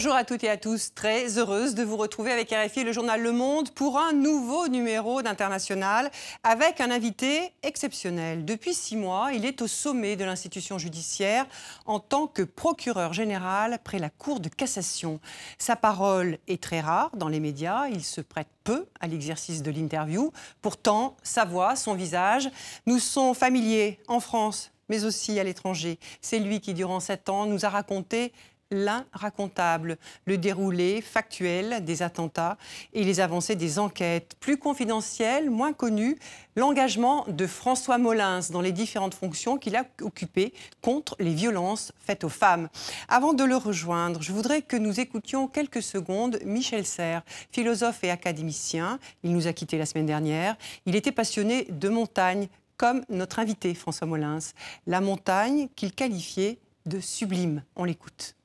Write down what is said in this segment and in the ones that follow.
Bonjour à toutes et à tous, très heureuse de vous retrouver avec RFI le journal Le Monde pour un nouveau numéro d'International avec un invité exceptionnel. Depuis six mois, il est au sommet de l'institution judiciaire en tant que procureur général près la Cour de cassation. Sa parole est très rare dans les médias, il se prête peu à l'exercice de l'interview. Pourtant, sa voix, son visage nous sont familiers en France mais aussi à l'étranger. C'est lui qui, durant sept ans, nous a raconté l'inracontable, le déroulé factuel des attentats et les avancées des enquêtes. Plus confidentielles, moins connues, l'engagement de François Molins dans les différentes fonctions qu'il a occupées contre les violences faites aux femmes. Avant de le rejoindre, je voudrais que nous écoutions quelques secondes Michel Serres, philosophe et académicien. Il nous a quittés la semaine dernière. Il était passionné de montagne, comme notre invité François Molins. La montagne qu'il qualifiait de sublime. On l'écoute.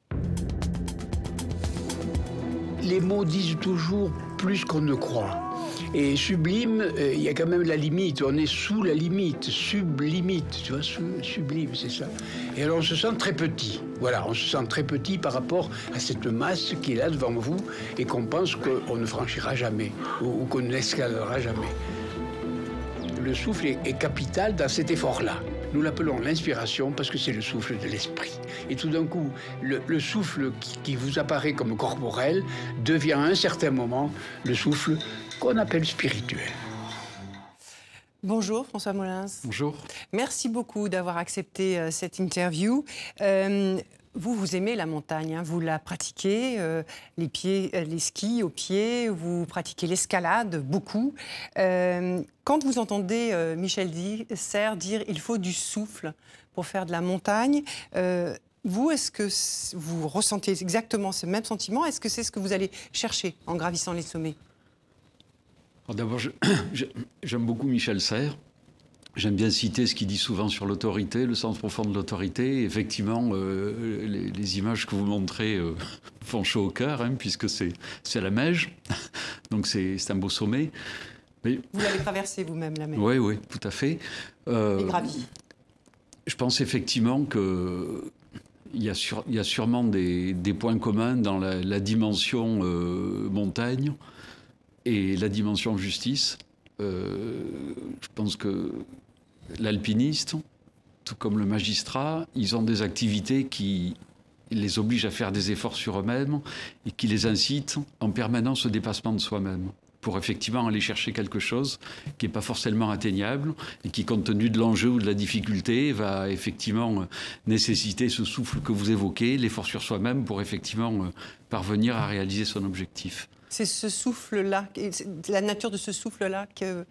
Les mots disent toujours plus qu'on ne croit. Et sublime, euh, il y a quand même la limite. On est sous la limite, sublimite, tu vois, sublime, c'est ça. Et alors on se sent très petit. Voilà, on se sent très petit par rapport à cette masse qui est là devant vous et qu'on pense qu'on ne franchira jamais ou, qu'on n'escaladera jamais. Le souffle est capital dans cet effort-là. Nous l'appelons l'inspiration parce que c'est le souffle de l'esprit. Et tout d'un coup, le, souffle qui, vous apparaît comme corporel devient à un certain moment le souffle qu'on appelle spirituel. Bonjour François Molins. Bonjour. Merci beaucoup d'avoir accepté euh, cette interview. Euh, vous, vous aimez la montagne, hein. vous la pratiquez, euh, euh, les skis aux pieds, vous pratiquez l'escalade beaucoup. Euh, quand vous entendez Michel Serres dire il faut du souffle pour faire de la montagne, vous, est-ce que vous ressentez exactement ce même sentiment? Est-ce que c'est ce que vous allez chercher en gravissant les sommets? D'abord, j'aime beaucoup Michel Serres. J'aime bien citer ce qu'il dit souvent sur l'autorité, le sens profond de l'autorité. Effectivement, euh, les, images que vous montrez euh, font chaud au cœur, hein, puisque c'est la Meige. Donc c'est un beau sommet. Mais... Vous l'avez traversé vous-même, la Meige Oui, oui, tout à fait. Euh, Et gravi. Je pense effectivement que il y, a il y a sûrement des, des, points communs dans la, la dimension montagne et la dimension justice. je pense que l'alpiniste, tout comme le magistrat, ils ont des activités qui les obligent à faire des efforts sur eux-mêmes et qui les incitent en permanence au dépassement de soi-même pour effectivement aller chercher quelque chose qui n'est pas forcément atteignable et qui, compte tenu de l'enjeu ou de la difficulté, va effectivement nécessiter ce souffle que vous évoquez, l'effort sur soi-même pour effectivement parvenir à réaliser son objectif. C'est ce souffle-là, la nature de ce souffle-là que,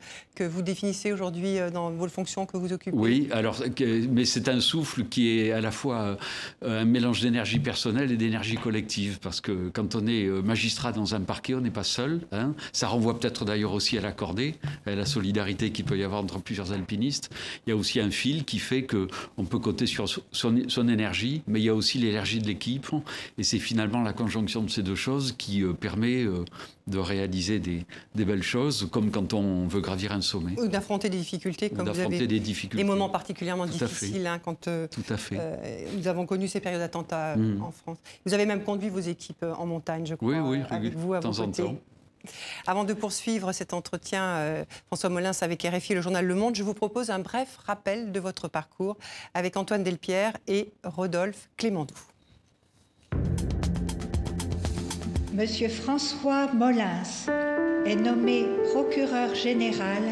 vous définissez aujourd'hui euh, dans vos fonctions que vous occupez Oui, alors, mais c'est un souffle qui est à la fois euh, un mélange d'énergie personnelle et d'énergie collective. Parce que quand on est euh, magistrat dans un parquet, on n'est pas seul. Hein. Ça renvoie peut-être d'ailleurs aussi à l'accordé, à la solidarité qu'il peut y avoir entre plusieurs alpinistes. Il y a aussi un fil qui fait qu'on peut compter sur son énergie, mais il y a aussi l'énergie de l'équipe. Et c'est finalement la conjonction de ces deux choses qui permet de réaliser des, belles choses, comme quand on veut gravir un sommet. Ou d'affronter des difficultés, comme vous avez des, difficultés. des moments particulièrement difficiles, hein, quand euh, Tout à fait. Euh, nous avons connu ces périodes d'attentats mm. en France. Vous avez même conduit vos équipes euh, en montagne, je crois, oui, oui, avec vous à vos côtés. En temps. Avant de poursuivre cet entretien, François Molins avec RFI le journal Le Monde, je vous propose un bref rappel de votre parcours avec Antoine Delpierre et Rodolphe Clémendoux. Monsieur François Molins est nommé procureur général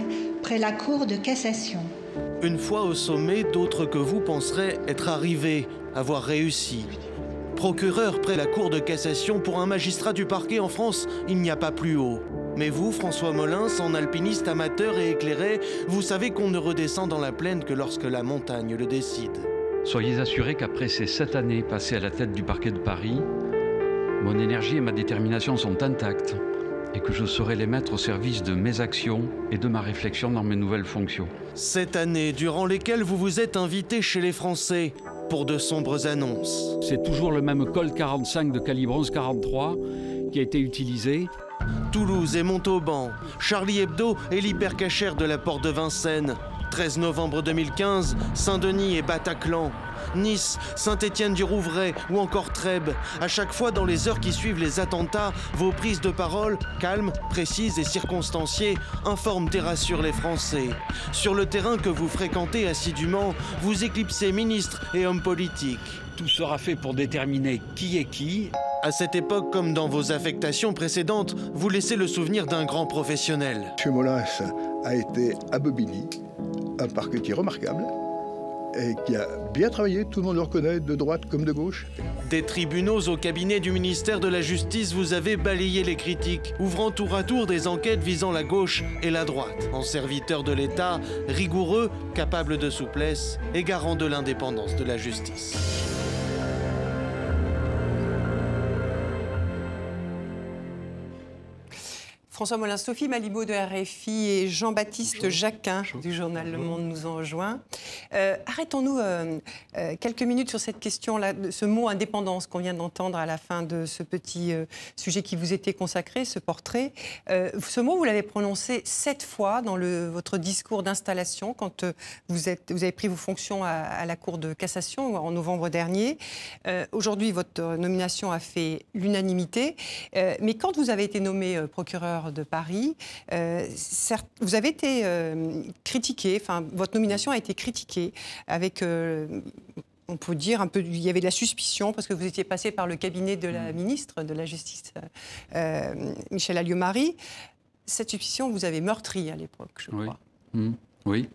près la Cour de cassation. Une fois au sommet, d'autres que vous penseraient être arrivés, avoir réussi. Procureur près la Cour de cassation pour un magistrat du parquet en France, il n'y a pas plus haut. Mais vous, François Molins, en alpiniste amateur et éclairé, vous savez qu'on ne redescend dans la plaine que lorsque la montagne le décide. Soyez assurés qu'après ces sept années passées à la tête du parquet de Paris, mon énergie et ma détermination sont intactes et que je saurai les mettre au service de mes actions et de ma réflexion dans mes nouvelles fonctions. Cette année, durant lesquelles vous vous êtes invité chez les Français pour de sombres annonces. C'est toujours le même Colt 45 de calibre 11-43 qui a été utilisé. Toulouse et Montauban, Charlie Hebdo et l'hypercachère de la porte de Vincennes. 13 novembre 2015, Saint-Denis et Bataclan. Nice, Saint-Étienne-du-Rouvray ou encore Trèbes. À chaque fois dans les heures qui suivent les attentats, vos prises de parole, calmes, précises et circonstanciées, informent et rassurent les Français. Sur le terrain que vous fréquentez assidûment, vous éclipsez ministres et hommes politiques. Tout sera fait pour déterminer qui est qui. À cette époque, comme dans vos affectations précédentes, vous laissez le souvenir d'un grand professionnel. M. A été à Bobigny, un parquetier remarquable, et qui a bien travaillé, tout le monde le reconnaît, de droite comme de gauche. Des tribunaux au cabinet du ministère de la Justice, vous avez balayé les critiques, ouvrant tour à tour des enquêtes visant la gauche et la droite. En serviteur de l'État, rigoureux, capable de souplesse et garant de l'indépendance de la justice. François Molin, Sophie Malibaud de RFI et Jean-Baptiste Jacquin du journal Le Monde nous ont rejoints. Euh, arrêtons-nous euh, euh, quelques minutes sur cette question-là, ce mot indépendance qu'on vient d'entendre à la fin de ce petit sujet qui vous était consacré, ce portrait. ce mot, vous l'avez prononcé sept fois dans votre discours d'installation quand vous, avez pris vos fonctions à, la Cour de cassation en novembre dernier. Aujourd'hui, votre nomination a fait l'unanimité. mais quand vous avez été nommé procureur de Paris. Vous avez été critiqué, enfin, votre nomination a été critiquée avec euh, on peut dire un peu, il y avait de la suspicion parce que vous étiez passé par le cabinet de la mm. ministre de la Justice, Michel Alliot-Marie. Cette suspicion, vous avez meurtri à l'époque, je crois. Mm. Oui.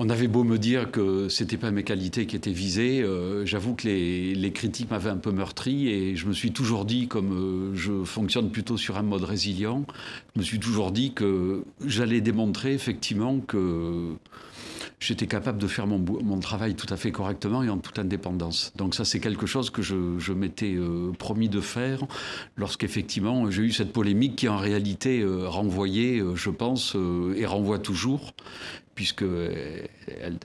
On avait beau me dire que c'était pas mes qualités qui étaient visées, euh, j'avoue que les, critiques m'avaient un peu meurtri et je me suis toujours dit, comme euh, je fonctionne plutôt sur un mode résilient, je me suis toujours dit que j'allais démontrer effectivement que j'étais capable de faire mon, mon, travail tout à fait correctement et en toute indépendance. Donc ça, c'est quelque chose que je, m'étais euh, promis de faire lorsqu'effectivement j'ai eu cette polémique qui en réalité renvoyait, je pense, et renvoie toujours puisque elle,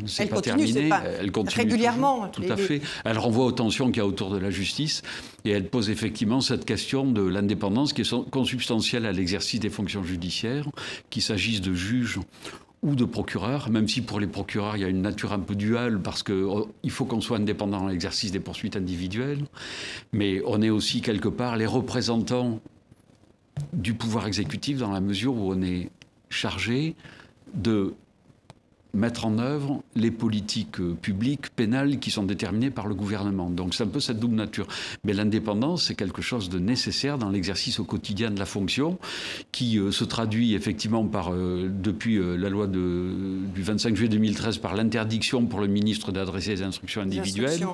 ne s'est pas terminée. elle continue régulièrement. tout à fait. Elle renvoie aux tensions qu'il y a autour de la justice et elle pose effectivement cette question de l'indépendance qui est consubstantielle à l'exercice des fonctions judiciaires, qu'il s'agisse de juges ou de procureurs, même si pour les procureurs il y a une nature un peu duale parce qu'il oh, faut qu'on soit indépendant dans l'exercice des poursuites individuelles, mais on est aussi quelque part les représentants du pouvoir exécutif dans la mesure où on est chargé de mettre en œuvre les politiques publiques pénales qui sont déterminées par le gouvernement. Donc c'est un peu cette double nature. Mais l'indépendance, c'est quelque chose de nécessaire dans l'exercice au quotidien de la fonction, qui euh, se traduit effectivement par, euh, depuis euh, la loi du 25 juillet 2013, par l'interdiction pour le ministre d'adresser des instructions individuelles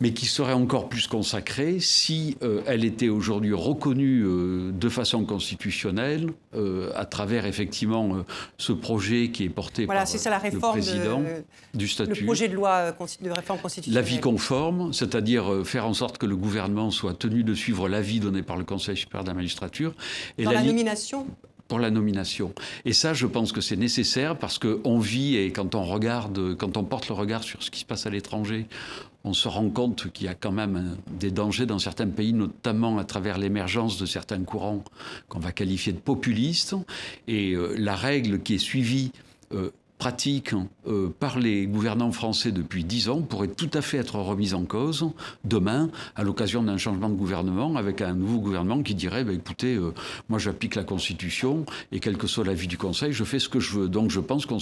mais qui serait encore plus consacrée si euh, elle était aujourd'hui reconnue euh, de façon constitutionnelle euh, à travers effectivement ce projet qui est porté voilà, par ça, la réforme le président de, du statut. Le projet de loi de réforme constitutionnelle. L'avis conforme, c'est-à-dire faire en sorte que le gouvernement soit tenu de suivre l'avis donné par le Conseil supérieur de la magistrature. Et Dans la, nomination? Pour la nomination. Et ça, je pense que c'est nécessaire parce qu'on vit et quand on regarde, quand on porte le regard sur ce qui se passe à l'étranger, on se rend compte qu'il y a quand même des dangers dans certains pays, notamment à travers l'émergence de certains courants qu'on va qualifier de populistes. Et euh, la règle qui est suivie euh, pratique euh, par les gouvernants français depuis dix ans pourrait tout à fait être remise en cause demain à l'occasion d'un changement de gouvernement avec un nouveau gouvernement qui dirait bah, écoutez, euh, moi j'applique la Constitution et quel que soit l'avis du Conseil, je fais ce que je veux. Donc je pense que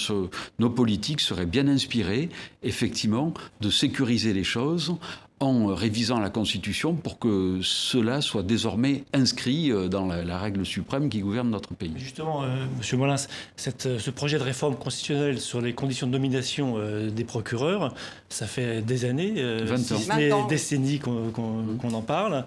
nos politiques seraient bien inspirées, effectivement, de sécuriser les choses en révisant la Constitution pour que cela soit désormais inscrit euh, dans la, règle suprême qui gouverne notre pays. Justement, euh, Monsieur Molins, cette, ce projet de réforme constitutionnelle sur les conditions de nomination euh, des procureurs, ça fait des années, 20 ans. des décennies qu'on en parle.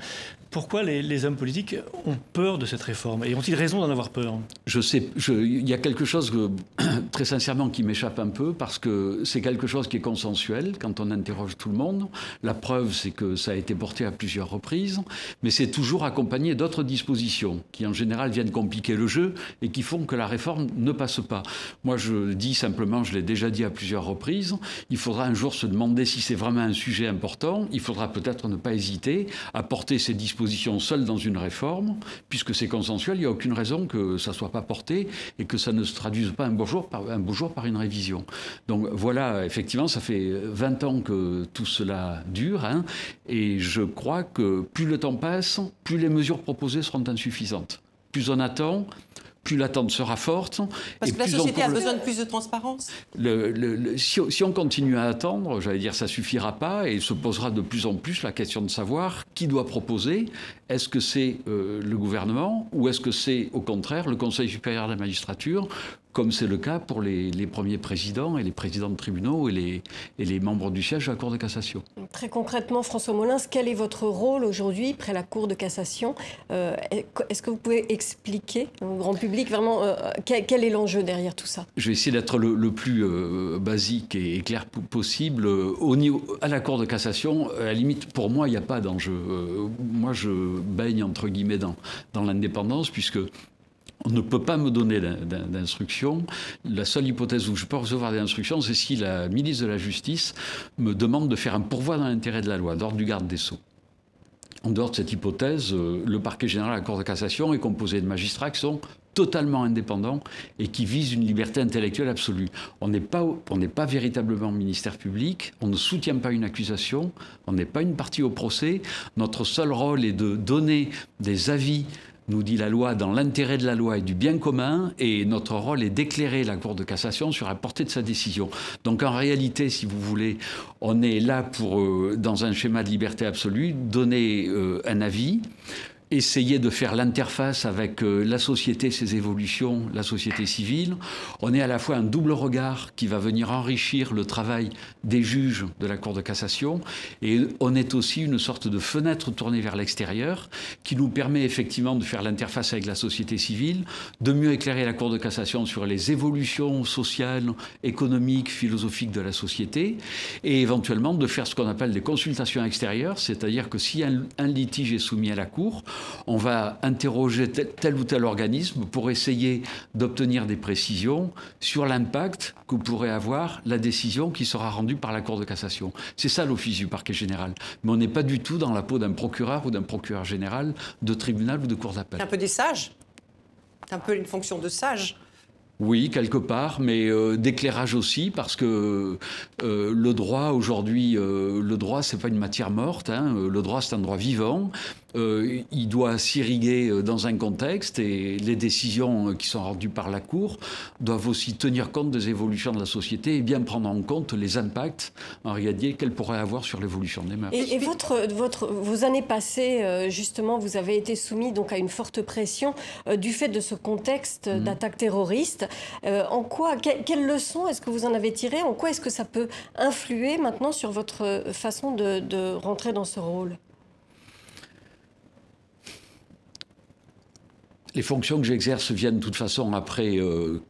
Pourquoi les, hommes politiques ont peur de cette réforme Et ont-ils raison d'en avoir peur Je sais, il y a quelque chose, très sincèrement, qui m'échappe un peu, parce que c'est quelque chose qui est consensuel quand on interroge tout le monde. La preuve, c'est que ça a été porté à plusieurs reprises, mais c'est toujours accompagné d'autres dispositions qui, en général, viennent compliquer le jeu et qui font que la réforme ne passe pas. Moi, je dis simplement, je l'ai déjà dit à plusieurs reprises, il faudra un jour se demander si c'est vraiment un sujet important. Il faudra peut-être ne pas hésiter à porter ces dispositions seules dans une réforme, puisque c'est consensuel, il n'y a aucune raison que ça ne soit pas porté et que ça ne se traduise pas un beau jour par, un beau jour par une révision. Donc voilà, effectivement, ça fait 20 ans que tout cela dure, hein, et je crois que plus le temps passe, plus les mesures proposées seront insuffisantes. Plus on attend, plus l'attente sera forte. Parce que la société a besoin de plus de transparence. si, on continue à attendre, j'allais dire, ça suffira pas et se posera de plus en plus la question de savoir qui doit proposer. Est-ce que c'est euh, le gouvernement ou est-ce que c'est au contraire le Conseil supérieur de la magistrature comme c'est le cas pour les, premiers présidents et les présidents de tribunaux et les, et les, membres du siège de la Cour de cassation. Très concrètement, François Molins, quel est votre rôle aujourd'hui près la Cour de cassation euh, Est-ce que vous pouvez expliquer au grand public vraiment euh, quel, est l'enjeu derrière tout ça? Je vais essayer d'être le, plus euh, basique et, clair possible. Au niveau, à la Cour de cassation, à la limite, pour moi, il n'y a pas d'enjeu. moi, je baigne entre guillemets dans, dans l'indépendance, puisque on ne peut pas me donner d'instructions. La seule hypothèse où je peux recevoir des instructions, c'est si la ministre de la Justice me demande de faire un pourvoi dans l'intérêt de la loi, d'ordre du garde des Sceaux. En dehors de cette hypothèse, euh, le parquet général de la Cour de cassation est composé de magistrats qui sont totalement indépendants et qui visent une liberté intellectuelle absolue. On n'est pas, pas véritablement ministère public, on ne soutient pas une accusation, on n'est pas une partie au procès. Notre seul rôle est de donner des avis nous dit la loi, dans l'intérêt de la loi et du bien commun, et notre rôle est d'éclairer la Cour de cassation sur la portée de sa décision. Donc en réalité, si vous voulez, on est là pour, euh, dans un schéma de liberté absolue, donner euh, un avis essayer de faire l'interface avec euh, la société, ses évolutions, la société civile. On est à la fois un double regard qui va venir enrichir le travail des juges de la Cour de cassation et on est aussi une sorte de fenêtre tournée vers l'extérieur qui nous permet effectivement de faire l'interface avec la société civile, de mieux éclairer la Cour de cassation sur les évolutions sociales, économiques, philosophiques de la société et éventuellement de faire ce qu'on appelle des consultations extérieures, c'est-à-dire que si un, un litige est soumis à la Cour, on va interroger tel, ou tel organisme pour essayer d'obtenir des précisions sur l'impact que pourrait avoir la décision qui sera rendue par la Cour de cassation. C'est ça l'office du parquet général. Mais on n'est pas du tout dans la peau d'un procureur ou d'un procureur général de tribunal ou de cour d'appel. Un peu des sages C'est un peu une fonction de sage oui, quelque part, mais euh, d'éclairage aussi, parce que euh, le droit aujourd'hui, euh, le droit c'est pas une matière morte. Hein, le droit c'est un droit vivant. Euh, il doit s'irriguer euh, dans un contexte et les décisions euh, qui sont rendues par la Cour doivent aussi tenir compte des évolutions de la société et bien prendre en compte les impacts en réalité qu'elles pourraient avoir sur l'évolution des mœurs. Et, votre, votre, vos années passées, justement, vous avez été soumis donc à une forte pression du fait de ce contexte mmh. d'attaque terroriste. en quoi, quelles leçons est-ce que vous en avez tirées? En quoi est-ce que ça peut influer maintenant sur votre façon de, de rentrer dans ce rôle? Les fonctions que j'exerce viennent de toute façon après euh,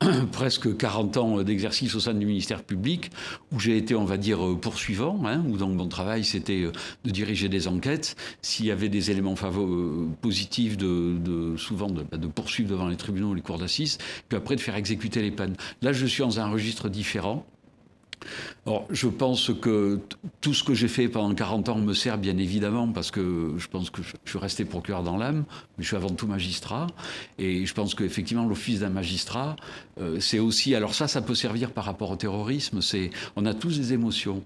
presque 40 ans d'exercice au sein du ministère public, où j'ai été, on va dire, euh, poursuivant, hein, où donc mon travail c'était euh, de diriger des enquêtes. S'il y avait des éléments positifs, de, souvent de, de, poursuivre devant les tribunaux ou les cours d'assises, puis après de faire exécuter les peines. Là, je suis dans un registre différent. Alors, je pense que tout ce que j'ai fait pendant 40 ans me sert bien évidemment parce que je pense que je suis resté procureur dans l'âme, mais je suis avant tout magistrat. Et je pense qu'effectivement, l'office d'un magistrat, euh, c'est aussi. Alors, ça, ça peut servir par rapport au terrorisme. C'est, on a tous des émotions.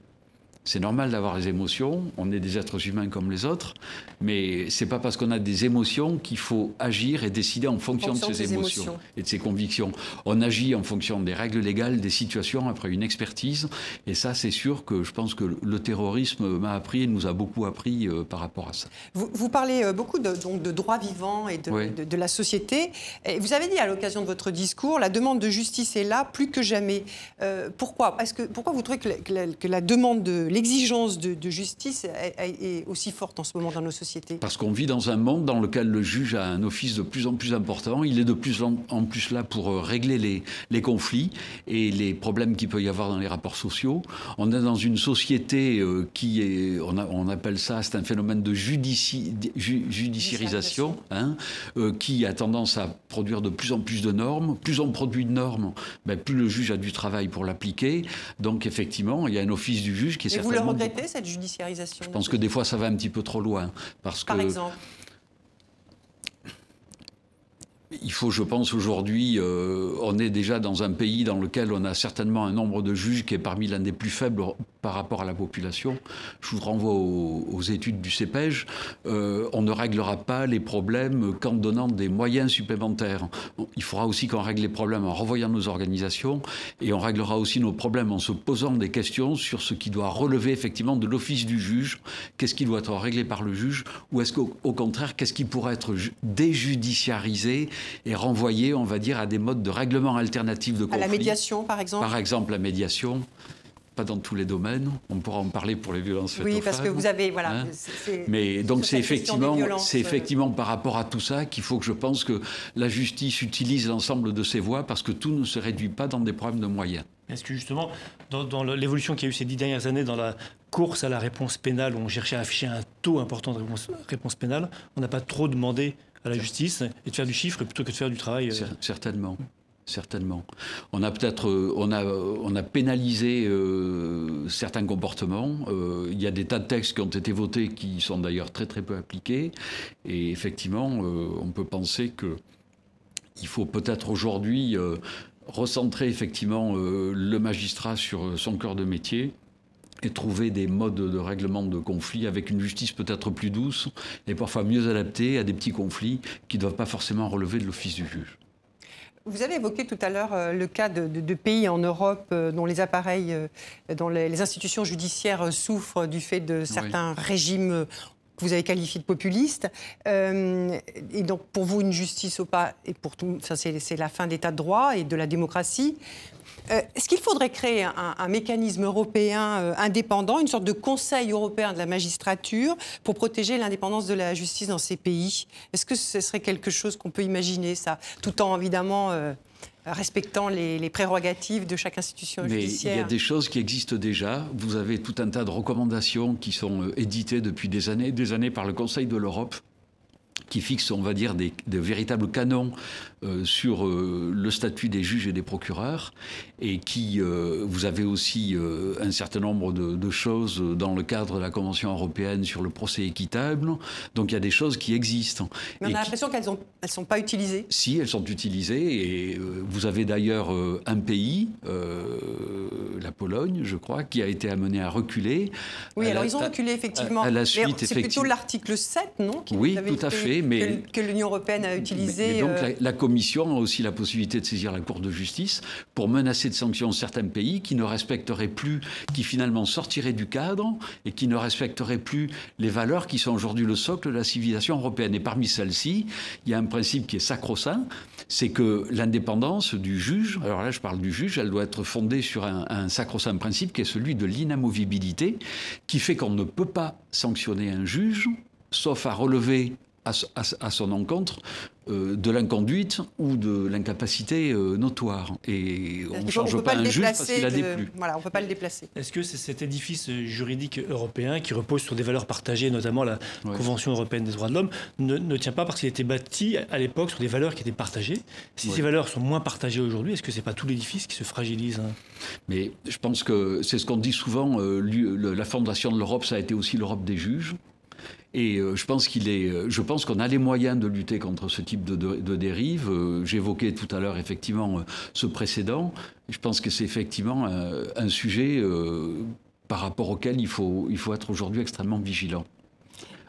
C'est normal d'avoir des émotions, on est des êtres humains comme les autres, mais c'est pas parce qu'on a des émotions qu'il faut agir et décider en fonction, de ces émotions, et de ses convictions. On agit en fonction des règles légales, des situations, après une expertise, et ça c'est sûr que je pense que le terrorisme m'a appris et nous a beaucoup appris euh, par rapport à ça. Vous, parlez euh, beaucoup de, donc, de droits vivants et de, la société. Et vous avez dit à l'occasion de votre discours, la demande de justice est là plus que jamais. Euh, pourquoi? Que, Pourquoi vous trouvez que la, que la demande de l'exigence de, justice est, aussi forte en ce moment dans nos sociétés Parce qu'on vit dans un monde dans lequel le juge a un office de plus en plus important. Il est de plus en, plus là pour euh, régler les, les conflits et les problèmes qu'il peut y avoir dans les rapports sociaux. On est dans une société euh, qui est, on, on appelle ça, c'est un phénomène de judici, judiciarisation, hein, euh, qui a tendance à produire de plus en plus de normes. Plus on produit de normes, ben, plus le juge a du travail pour l'appliquer. Donc effectivement, il y a un office du juge qui est vous le regrettez, cette judiciarisation Je pense que des fois, ça va un petit peu trop loin. Parce Par que exemple il faut, je pense, aujourd'hui, euh, on est déjà dans un pays dans lequel on a certainement un nombre de juges qui est parmi l'un des plus faibles par rapport à la population. Je vous renvoie aux, études du CEPEJ. Euh, on ne réglera pas les problèmes qu'en donnant des moyens supplémentaires. Il faudra aussi qu'on règle les problèmes en revoyant nos organisations et on réglera aussi nos problèmes en se posant des questions sur ce qui doit relever effectivement de l'office du juge. Qu'est-ce qui doit être réglé par le juge ou est-ce qu'au contraire, qu'est-ce qui pourrait être déjudiciarisé et renvoyer, on va dire, à des modes de règlement alternatifs de conflit. À la médiation, par exemple Par exemple, la médiation pas dans tous les domaines. On pourra en parler pour les violences faites oui, parce que vous avez voilà. Hein Mais donc c'est effectivement, c'est effectivement par rapport à tout ça qu'il faut que je pense que la justice utilise l'ensemble de ses voies parce que tout ne se réduit pas dans des problèmes de moyens. Est-ce que justement, dans, l'évolution qu'il y a eu ces dix dernières années dans la course à la réponse pénale, où on cherchait à afficher un taux important de réponse, réponse pénale, on n'a pas trop demandé à la justice et de faire du chiffre plutôt que de faire du travail. Euh. Certainement. Certainement. On a peut-être, euh, on a, on a pénalisé euh, certains comportements. il y a des tas de textes qui ont été votés qui sont d'ailleurs très très peu appliqués. Et effectivement, on peut penser que il faut peut-être aujourd'hui recentrer effectivement le magistrat sur son cœur de métier et trouver des modes de règlement de conflits avec une justice peut-être plus douce et parfois mieux adaptée à des petits conflits qui ne doivent pas forcément relever de l'office du juge. Vous avez évoqué tout à l'heure euh, le cas de, pays en Europe euh, dont les appareils, euh, dont les, institutions judiciaires souffrent du fait de certains régimes que vous avez qualifiés de populistes. et donc, pour vous, une justice au pas, et pour tout, c'est la fin d'état de droit et de la démocratie. Euh, est-ce qu'il faudrait créer un, mécanisme européen euh, indépendant, une sorte de conseil européen de la magistrature pour protéger l'indépendance de la justice dans ces pays? Est-ce que ce serait quelque chose qu'on peut imaginer, ça, tout en évidemment euh, respectant les, prérogatives de chaque institution judiciaire. Il y a des choses qui existent déjà. Vous avez tout un tas de recommandations qui sont éditées depuis des années, des années par le Conseil de l'Europe qui fixe, on va dire, des, véritables canons euh, sur euh, le statut des juges et des procureurs, et qui, euh, vous avez aussi un certain nombre de, choses dans le cadre de la Convention européenne sur le procès équitable. Donc il y a des choses qui existent. Mais on a l'impression qu'elles ne elles sont pas utilisées. Si, elles sont utilisées, et vous avez d'ailleurs un pays, la Pologne, je crois, qui a été amené à reculer. Oui, alors ils ont reculé, effectivement. À, la suite, C'est plutôt l'article 7, non Oui, tout à fait mais, que, l'Union européenne a utilisé. donc euh, la, Commission a aussi la possibilité de saisir la Cour de justice pour menacer de sanctions certains pays qui ne respecteraient plus, qui finalement sortiraient du cadre et qui ne respecteraient plus les valeurs qui sont aujourd'hui le socle de la civilisation européenne. Et parmi celles-ci, il y a un principe qui est sacro-saint, c'est que l'indépendance du juge, alors là je parle du juge, elle doit être fondée sur un sacro-saint principe qui est celui de l'inamovibilité, qui fait qu'on ne peut pas sanctionner un juge sauf à relever à, son encontre euh, de l'inconduite ou de l'incapacité euh, notoire. Et on ne change pas, un juge parce qu'il a déplu. Voilà, on ne peut pas le déplacer. Est-ce que c'est cet édifice juridique européen qui repose sur des valeurs partagées, notamment la Convention européenne des droits de l'homme, ne, tient pas parce qu'il a été bâti à l'époque sur des valeurs qui étaient partagées? Si ces valeurs sont moins partagées aujourd'hui, est-ce que ce n'est pas tout l'édifice qui se fragilise hein? Mais je pense que c'est ce qu'on dit souvent, euh, la fondation de l'Europe, ça a été aussi l'Europe des juges. Et euh, je pense qu'il est, euh, je pense qu'on a les moyens de lutter contre ce type de, dérive. Euh, j'évoquais tout à l'heure effectivement ce précédent. Je pense que c'est effectivement un, sujet par rapport auquel il faut, il faut être aujourd'hui extrêmement vigilant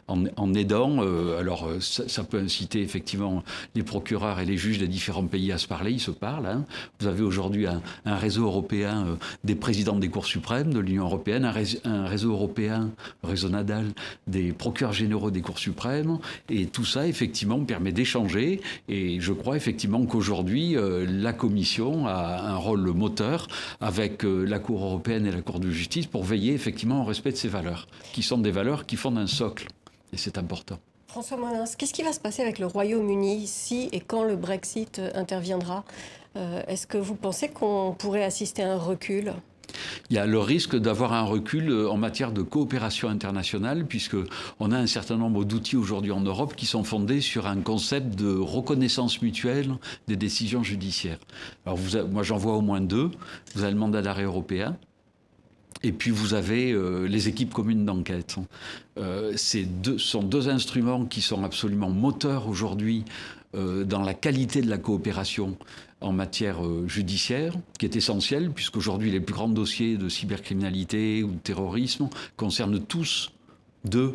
en, aidant. Euh, alors, euh, ça, peut inciter effectivement les procureurs et les juges des différents pays à se parler. Ils se parlent. Hein. Vous avez aujourd'hui un, réseau européen euh, des présidents des cours suprêmes de l'Union européenne, un, réseau européen, réseau Nadal, des procureurs généraux des cours suprêmes. Et tout ça, effectivement, permet d'échanger. Et je crois effectivement qu'aujourd'hui, la Commission a un rôle moteur avec la Cour européenne et la Cour de justice pour veiller effectivement au respect de ces valeurs, qui sont des valeurs qui font un socle. Et c'est important. François Molins, qu'est-ce qui va se passer avec le Royaume-Uni si et quand le Brexit euh, interviendra? Euh, Est-ce que vous pensez qu'on pourrait assister à un recul? Il y a le risque d'avoir un recul euh, en matière de coopération internationale, puisqu'on a un certain nombre d'outils aujourd'hui en Europe qui sont fondés sur un concept de reconnaissance mutuelle des décisions judiciaires. Alors vous, moi j'en vois au moins deux. Vous avez le mandat d'arrêt européen, Et puis vous avez euh, les équipes communes d'enquête. Euh, sont deux instruments qui sont absolument moteurs aujourd'hui euh, dans la qualité de la coopération en matière judiciaire, qui est essentielle, puisqu'aujourd'hui les plus grands dossiers de cybercriminalité ou de terrorisme concernent tous deux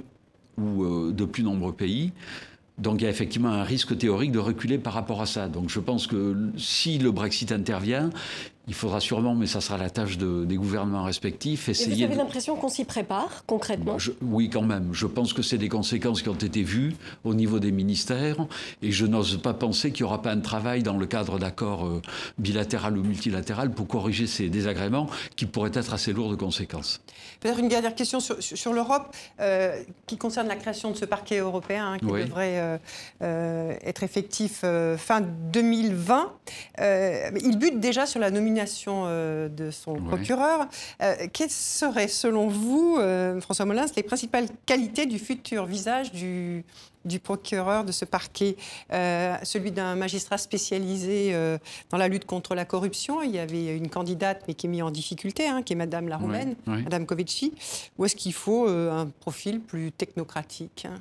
ou de plus nombreux pays. Donc il y a effectivement un risque théorique de reculer par rapport à ça. Donc je pense que si le Brexit intervient, il faudra sûrement, mais ça sera la tâche des gouvernements respectifs, essayer. Et vous avez l'impression qu'on s'y prépare concrètement Oui, quand même. Je pense que c'est des conséquences qui ont été vues au niveau des ministères, et je n'ose pas penser qu'il n'y aura pas un travail dans le cadre d'accords euh, bilatéral ou multilatéral pour corriger ces désagréments qui pourraient être assez lourds de conséquences. Peut-être une dernière question sur, l'Europe euh, qui concerne la création de ce parquet européen hein, qui devrait euh, être effectif fin 2020. il bute déjà sur la nomination euh, de son procureur. Euh, quelles seraient, selon vous, euh, François Molins, les principales qualités du futur visage du, du procureur de ce parquet, euh, celui d'un magistrat spécialisé euh, dans la lutte contre la corruption. Il y avait une candidate, mais qui est mise en difficulté, hein, qui est Madame la Roumaine, Madame Covici. Ou est-ce qu'il faut euh, un profil plus technocratique hein?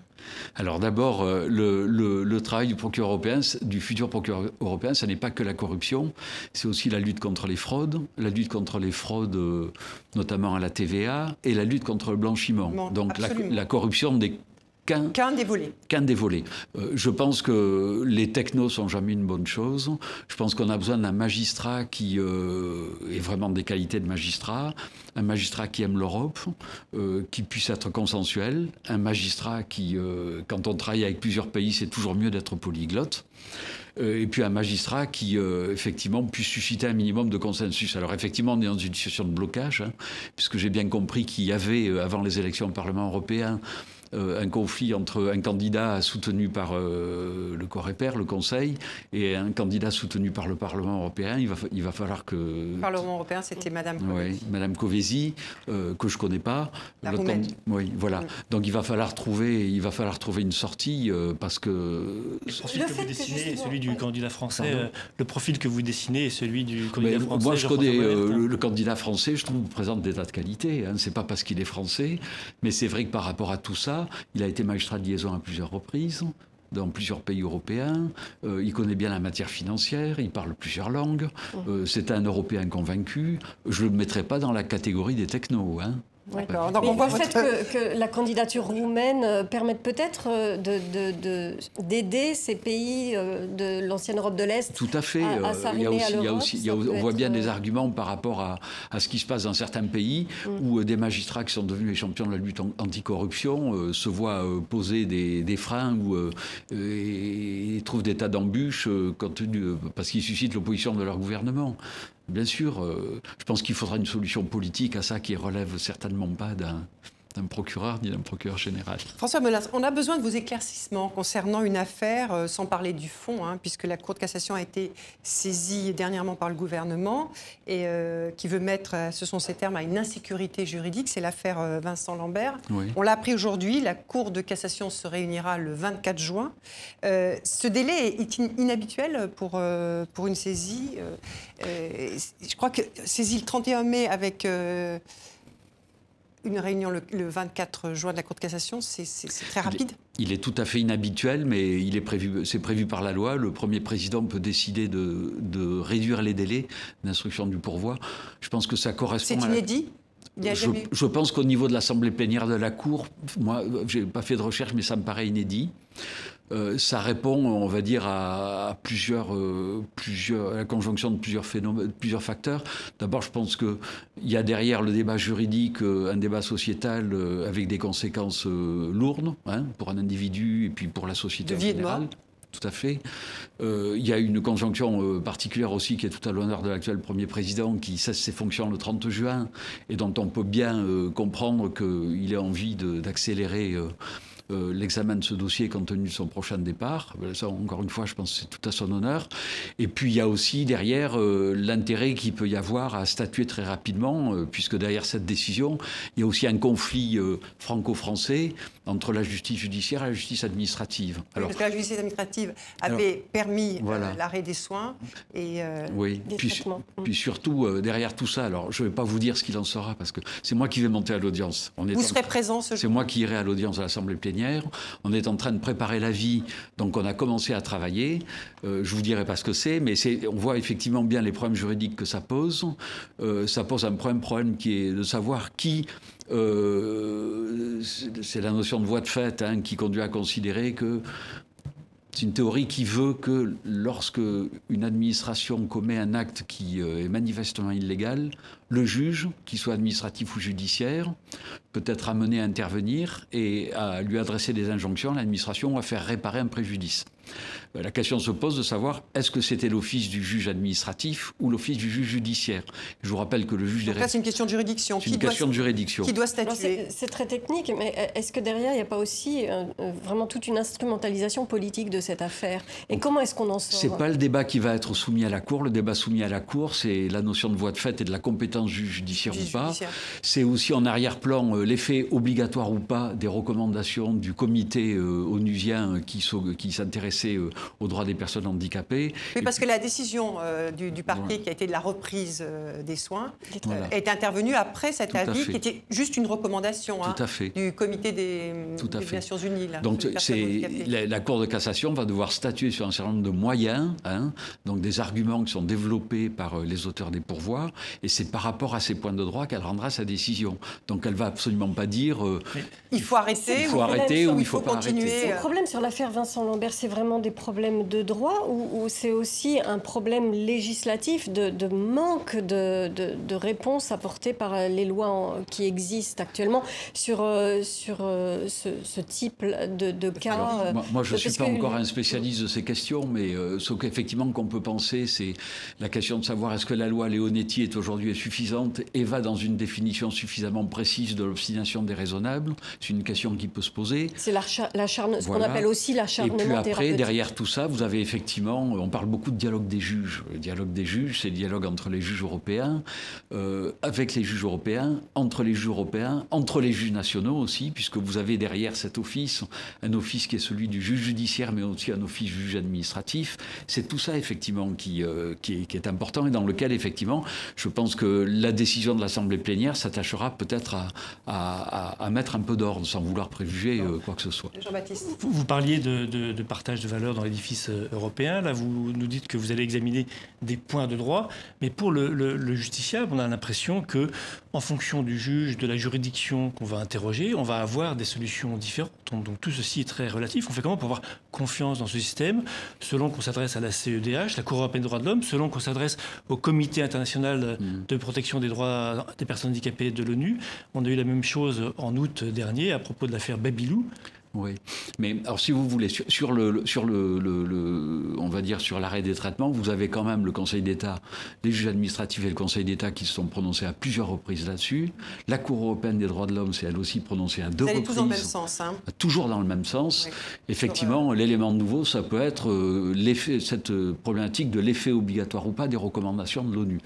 Alors d'abord, le, travail du procureur européen, du futur procureur européen, ce n'est pas que la corruption, c'est aussi la lutte contre les fraudes, la lutte contre les fraudes, notamment à la TVA, et la lutte contre le blanchiment. Donc la, la, corruption des qu'un des volets. Qu'un des volets. Euh, je pense que les technos sont jamais une bonne chose. Je pense qu'on a besoin d'un magistrat qui euh, ait vraiment des qualités de magistrat, un magistrat qui aime l'Europe, euh, qui puisse être consensuel, un magistrat qui, quand on travaille avec plusieurs pays, c'est toujours mieux d'être polyglotte et puis un magistrat qui, effectivement, puisse susciter un minimum de consensus. Alors, effectivement, on est dans une situation de blocage, hein, puisque j'ai bien compris qu'il y avait, avant les élections au Parlement européen, un conflit entre un candidat soutenu par euh, le Coreper, le Conseil, et un candidat soutenu par le Parlement européen. Il va, il va falloir que... Le Parlement européen, c'était Madame Covesi. Oui, Madame Covesi, euh, que je connais pas. La Oui, voilà. Donc il va falloir trouver, il va falloir trouver une sortie parce que... Le profil que vous dessinez est celui du candidat français. le profil que vous dessinez est celui du candidat français. Moi, je connais le, candidat français. Je trouve qu'il présente des tas de qualités. Hein. C'est pas parce qu'il est français, mais c'est vrai que par rapport à tout ça, il a été magistrat de liaison à plusieurs reprises dans plusieurs pays européens. Euh, il connaît bien la matière financière, il parle plusieurs langues. Euh, c'est un Européen convaincu. Je ne le mettrai pas dans la catégorie des technos. Hein. D'accord. Donc on voit fait que, la candidature roumaine euh, permette peut-être euh, d'aider ces pays euh, de l'ancienne Europe de l'Est Tout à fait. À, il y a aussi, il y a aussi on voit bien des arguments par rapport à, à, ce qui se passe dans certains pays mm. où des magistrats qui sont devenus les champions de la lutte anticorruption se voient poser des, des freins ou et, trouvent des tas d'embûches parce qu'ils suscitent l'opposition de leur gouvernement. Bien sûr, euh, je pense qu'il faudra une solution politique à ça qui relève certainement pas d'un d'un procureur ni d'un procureur général. François Melas, on a besoin de vos éclaircissements concernant une affaire, euh, sans parler du fond, hein, puisque la Cour de cassation a été saisie dernièrement par le gouvernement et euh, qui veut mettre, ce sont ces termes, à une insécurité juridique. C'est l'affaire euh, Vincent Lambert. On l'a appris aujourd'hui. La Cour de cassation se réunira le 24 juin. ce délai est inhabituel pour, pour une saisie. je crois que saisie le 31 mai avec une réunion le, 24 juin de la Cour de cassation, c'est très rapide il est, tout à fait inhabituel, mais il est prévu, c'est prévu par la loi. Le premier président peut décider de, réduire les délais d'instruction du pourvoi. Je pense que ça correspond. C'est inédit? Je, je, pense qu'au niveau de l'Assemblée plénière de la Cour, moi, j'ai pas fait de recherche, mais ça me paraît inédit. Euh, ça répond, on va dire, à, plusieurs, euh, plusieurs, la conjonction de plusieurs phénomènes, plusieurs facteurs. D'abord, je pense qu'il y a derrière le débat juridique euh, un débat sociétal avec des conséquences lourdes hein, pour un individu et puis pour la société en général. Tout à fait. il y a une conjonction particulière aussi qui est tout à l'honneur de l'actuel Premier Président qui cesse ses fonctions le 30 juin et dont on peut bien comprendre qu'il ait envie d'accélérer euh, l'examen de ce dossier compte tenu de son prochain départ. Ça, encore une fois, je pense que c'est tout à son honneur. Et puis, il y a aussi derrière euh, l'intérêt qu'il peut y avoir à statuer très rapidement, euh, puisque derrière cette décision, il y a aussi un conflit franco-français entre la justice judiciaire et la justice administrative. Alors, parce que la justice administrative avait permis l'arrêt des soins et oui. puis, puis, surtout, derrière tout ça, alors je ne vais pas vous dire ce qu'il en sera, parce que c'est moi qui vais monter à l'audience. Vous serez présent ce jour C'est moi qui irai à l'audience à l'Assemblée plénière. On est en train de préparer l'avis, donc on a commencé à travailler. Euh, je vous dirai pas ce que c'est, mais on voit effectivement bien les problèmes juridiques que ça pose. Euh, ça pose un problème, problème qui est de savoir qui. Euh, c'est la notion de voie de fait hein, qui conduit à considérer que c'est une théorie qui veut que lorsque une administration commet un acte qui est manifestement illégal, le juge, qu'il soit administratif ou judiciaire, peut être amené à intervenir et à lui adresser des injonctions l'administration ou faire réparer un préjudice. Euh, la question se pose de savoir est-ce que c'était l'office du juge administratif ou l'office du juge judiciaire? Je vous rappelle que le juge des c'est une question de juridiction. C'est une question de juridiction. Qui doit statuer C'est très technique, mais est-ce que derrière, il n'y a pas aussi euh, euh, vraiment toute une instrumentalisation politique de cette affaire? Et comment est-ce qu'on en sort? C'est pas le débat qui va être soumis à la Cour. Le débat soumis à la Cour, c'est la notion de voie de fait et de la compétence juge judiciaire ou pas. C'est aussi en arrière-plan l'effet obligatoire ou pas des recommandations du comité onusien qui, qui s'intéressait aux droits des personnes handicapées. Oui, parce que la décision euh, du, parquet qui a été de la reprise euh, des soins est intervenue après cet avis qui était juste une recommandation hein, du comité des, Nations Unies. donc la, la, Cour de cassation va devoir statuer sur un certain nombre de moyens, hein, donc des arguments qui sont développés par euh, les auteurs des pourvois, et c'est par rapport à ces points de droit qu'elle rendra sa décision. Donc elle va absolument pas dire il faut arrêter, il faut arrêter ou il faut, continuer. Le problème sur l'affaire Vincent Lambert, c'est vraiment des problème de droit ou, c'est aussi un problème législatif de, manque de, de, réponses apportées par les lois qui existent actuellement sur, euh, sur euh, ce, type de, cas euh, Moi, je ne suis pas encore un spécialiste de ces questions, mais ce qu'effectivement qu'on peut penser, c'est la question de savoir est-ce que la loi Leonetti est aujourd'hui suffisante et va dans une définition suffisamment précise de l'obstination déraisonnable. C'est une question qui peut se poser. C'est l'acharnement, ce qu'on appelle aussi l'acharnement Et puis après, derrière tout ça, vous avez effectivement, on parle beaucoup de dialogue des juges. Le dialogue des juges, c'est le dialogue entre les juges européens, euh, avec les juges européens, entre les juges européens, entre les juges nationaux aussi, puisque vous avez derrière cet office un office qui est celui du juge judiciaire, mais aussi un office juge administratif. C'est tout ça effectivement qui, euh, qui, est, important et dans lequel effectivement, je pense que la décision de l'Assemblée plénière s'attachera peut-être à, à, mettre un peu d'ordre, sans vouloir préjuger euh, quoi que ce soit. Jean-Baptiste. Vous, vous, parliez de, de, de partage de valeurs dans l'édifice européen. Là, vous nous dites que vous allez examiner des points de droit, mais pour le, justiciable, on a l'impression que, en fonction du juge, de la juridiction qu'on va interroger, on va avoir des solutions différentes. Donc tout ceci est très relatif. On fait comment pour avoir confiance dans ce système, selon qu'on s'adresse à la CEDH, la Cour européenne des droits de l'homme, selon qu'on s'adresse au Comité international de protection des droits des personnes handicapées de l'ONU. On a eu la même chose en août dernier à propos de l'affaire Babylou. Oui, mais alors si vous voulez, sur, le, sur le, le, on va dire sur l'arrêt des traitements, vous avez quand même le Conseil d'État, les juges administratifs et le Conseil d'État qui se sont prononcés à plusieurs reprises là-dessus. La Cour européenne des droits de l'homme s'est elle aussi prononcée à deux reprises. Toujours dans le même sens. Hein. Toujours dans le même sens. Effectivement, l'élément nouveau, ça peut être euh, l'effet, cette problématique de l'effet obligatoire ou pas des recommandations de l'ONU.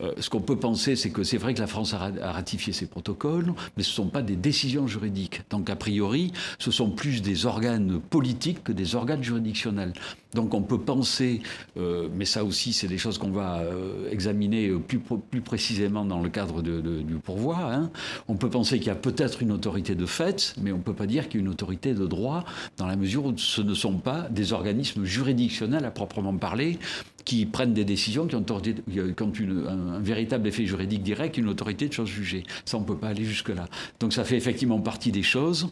Euh, ce qu'on peut penser, c'est que c'est vrai que la France a, a ratifié ces protocoles, mais ce ne sont pas des décisions juridiques. Donc a priori, ce sont plus des organes politiques que des organes juridictionnels. Donc on peut penser, euh, mais ça aussi c'est des choses qu'on va euh, examiner plus, plus précisément dans le cadre du pourvoi, hein. on peut penser qu'il y a peut-être une autorité de fait, mais on ne peut pas dire qu'il y a une autorité de droit, dans la mesure où ce ne sont pas des organismes juridictionnels à proprement parler, qui prennent des décisions qui ont, un, véritable effet juridique direct, une autorité de chose jugée. Ça, on ne peut pas aller jusque-là. Donc ça fait effectivement partie des choses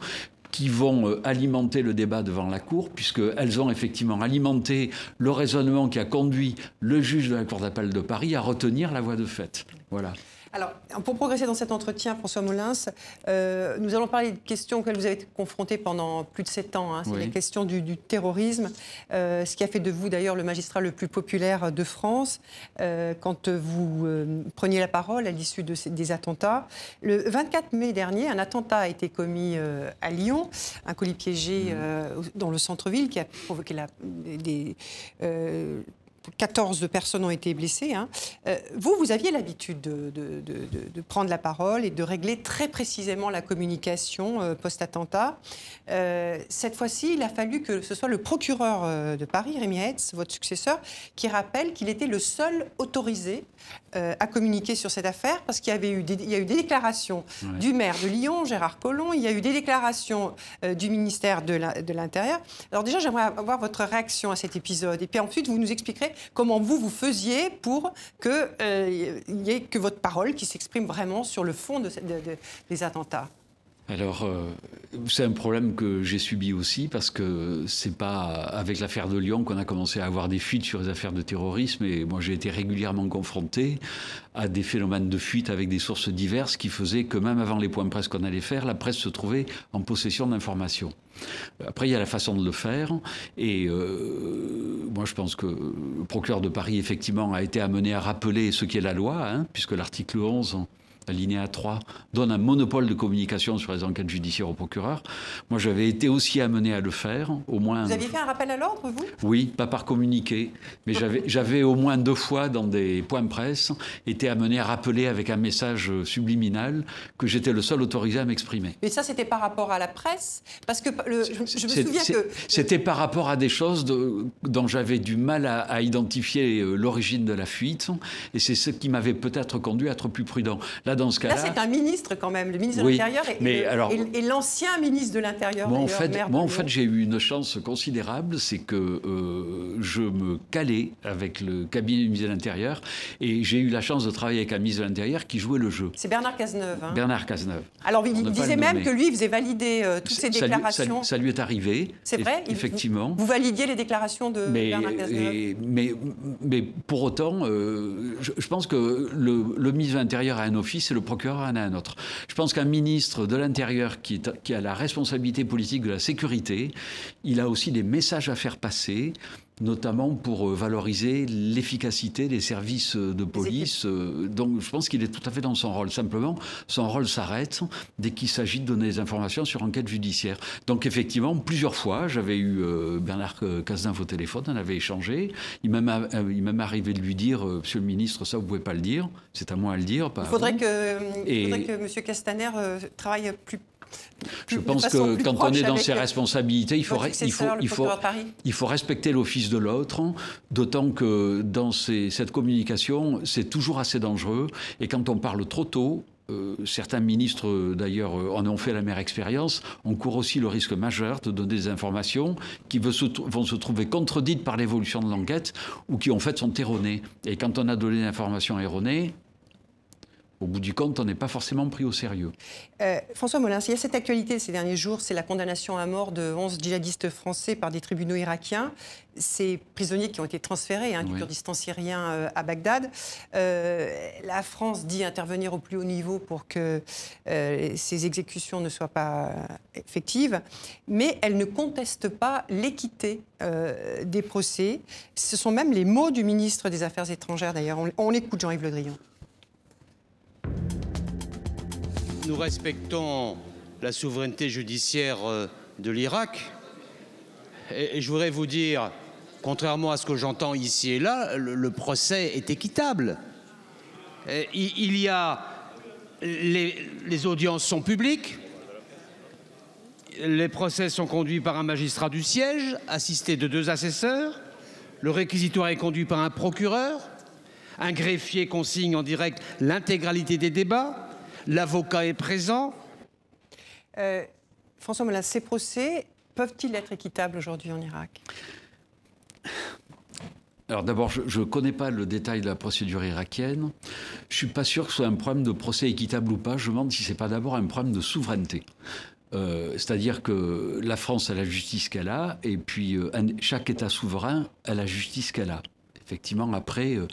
qui vont euh, alimenter le débat devant la Cour, puisqu'elles ont effectivement alimenté le raisonnement qui a conduit le juge de la Cour d'appel de Paris à retenir la voie de fait. Voilà. Alors, pour progresser dans cet entretien, François Molins, euh, nous allons parler de questions auxquelles vous avez été confronté pendant plus de sept ans. Hein. C'est les questions du, terrorisme, euh, ce qui a fait de vous d'ailleurs le magistrat le plus populaire de France euh, quand vous preniez la parole à l'issue de des attentats. Le 24 mai dernier, un attentat a été commis à Lyon, un colis piégé mmh. dans le centre-ville qui a provoqué la, des 14 personnes ont été blessées. Hein. Euh, vous, vous aviez l'habitude de, prendre la parole et de régler très précisément la communication euh, post-attentat. Euh, cette fois-ci, il a fallu que ce soit le procureur de Paris, Rémi Hetz, votre successeur, qui rappelle qu'il était le seul autorisé à communiquer sur cette affaire parce qu'il y, avait eu des, il y a eu des déclarations du maire de Lyon, Gérard Collomb, il y a eu des déclarations du ministère de l'Intérieur. Alors déjà, j'aimerais avoir votre réaction à cet épisode. Et puis ensuite, vous nous expliquerez comment vous, vous faisiez pour qu'il euh, y ait que votre parole qui s'exprime vraiment sur le fond de, des attentats. Alors, euh, c'est un problème que j'ai subi aussi parce que c'est pas avec l'affaire de Lyon qu'on a commencé à avoir des fuites sur les affaires de terrorisme. Et moi, j'ai été régulièrement confronté à des phénomènes de fuite avec des sources diverses qui faisaient que même avant les points presse qu'on allait faire, la presse se trouvait en possession d'informations. Après, il y a la façon de le faire. Et euh, moi, je pense que le procureur de Paris, effectivement, a été amené à rappeler ce qu'est la loi, hein, puisque l'article 11 l'alinéa 3, donne un monopole de communication sur les enquêtes judiciaires au procureur. Moi, j'avais été aussi amené à le faire, au moins. Vous aviez fait un rappel à l'ordre, vous? Oui, pas par communiqué, mais j'avais au moins deux fois, dans des points de presse, été amené à rappeler avec un message subliminal que j'étais le seul autorisé à m'exprimer. Mais ça, c'était par rapport à la presse? Parce que je, me souviens que. C'était par rapport à des choses dont j'avais du mal à, à identifier euh, l'origine de la fuite, et c'est ce qui m'avait peut-être conduit à être plus prudent. Là, dans ce cas-là. c'est un ministre quand même, le ministre de l'Intérieur et, l'ancien ministre de l'Intérieur. Moi, en fait, moi, en fait j'ai eu une chance considérable, c'est que euh, je me calais avec le cabinet du ministre de l'Intérieur et j'ai eu la chance de travailler avec un ministre de l'Intérieur qui jouait le jeu. C'est Bernard Cazeneuve. Hein. Bernard Cazeneuve. Alors, il, disait même que lui, il faisait valider euh, toutes ces déclarations. Ça lui, est arrivé. C'est vrai Effectivement. Vous, validiez les déclarations de Bernard Cazeneuve mais, mais, pour autant, euh, je, pense que le, le ministre de l'Intérieur a un office c'est le procureur en a un autre. Je pense qu'un ministre de l'Intérieur qui, qui, a la responsabilité politique de la sécurité, il a aussi des messages à faire passer notamment pour euh, valoriser l'efficacité des services euh, de police. Euh, donc je pense qu'il est tout à fait dans son rôle. Simplement, son rôle s'arrête dès qu'il s'agit de donner des informations sur enquête judiciaire. Donc effectivement, plusieurs fois, j'avais eu Bernard Cazeneuve au téléphone, on avait échangé. Il m'est arrivé de lui dire, Monsieur le ministre, ça vous pouvez pas le dire, c'est à moi à le dire. il faudrait que, il faudrait que M. Castaner travaille plus je pense que quand on est dans ses responsabilités, il faut, il faut, il faut, il faut respecter l'office de l'autre, d'autant que dans cette communication, c'est toujours assez dangereux. Et quand on parle trop tôt, euh, certains ministres, d'ailleurs, euh, en ont fait la mère expérience. On court aussi le risque majeur de donner des informations qui vont se trouver contredites par l'évolution de l'enquête ou qui, en fait, sont erronées. Et quand on a donné des informations erronées, au bout du compte, on n'est pas forcément pris au sérieux. Euh, François Molins, il y a cette actualité ces derniers jours, c'est la condamnation à mort de 11 djihadistes français par des tribunaux irakiens. Ces prisonniers qui ont été transférés hein, du Kurdistan syrien euh, à Bagdad. Euh, la France dit intervenir au plus haut niveau pour que ces exécutions ne soient pas effectives, mais elle ne conteste pas l'équité des procès. Ce sont même les mots du ministre des Affaires étrangères, d'ailleurs. On, on écoute Jean-Yves Le Drian. Nous respectons la souveraineté judiciaire euh, de l'Irak. Et, je voudrais vous dire, contrairement à ce que j'entends ici et là, le, procès est équitable. il, y a les, audiences sont publiques. Les procès sont conduits par un magistrat du siège, assisté de deux assesseurs. Le réquisitoire est conduit par un procureur. Un greffier consigne en direct l'intégralité des débats. L'avocat est présent. Euh, François Molin, ces procès peuvent-ils être équitables aujourd'hui en Irak? Alors d'abord, je ne connais pas le détail de la procédure irakienne. Je ne suis pas sûr que ce soit un problème de procès équitable ou pas. Je me demande si ce n'est pas d'abord un problème de souveraineté. Euh, c'est-à-dire que la France a la justice qu'elle a, et puis euh, chaque État souverain a la justice qu'elle a. Effectivement, après, euh,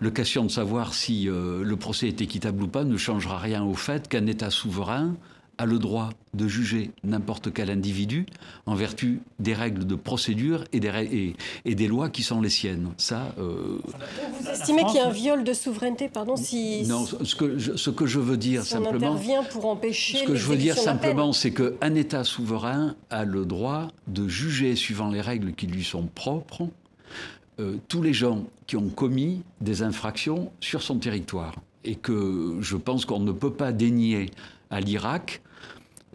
le question de savoir si euh, le procès est équitable ou pas ne changera rien au fait qu'un État souverain a le droit de juger n'importe quel individu en vertu des règles de procédure et des, et, et des lois qui sont les siennes. Ça, euh... Vous estimez qu'il y a un viol de souveraineté, pardon, si non, ce que je, ce que je veux dire si simplement, on intervient pour empêcher. Ce que je veux dire simplement, c'est qu'un État souverain a le droit de juger suivant les règles qui lui sont propres euh, tous les gens qui ont commis des infractions sur son territoire. Et que je pense qu'on ne peut pas dénier à l'Irak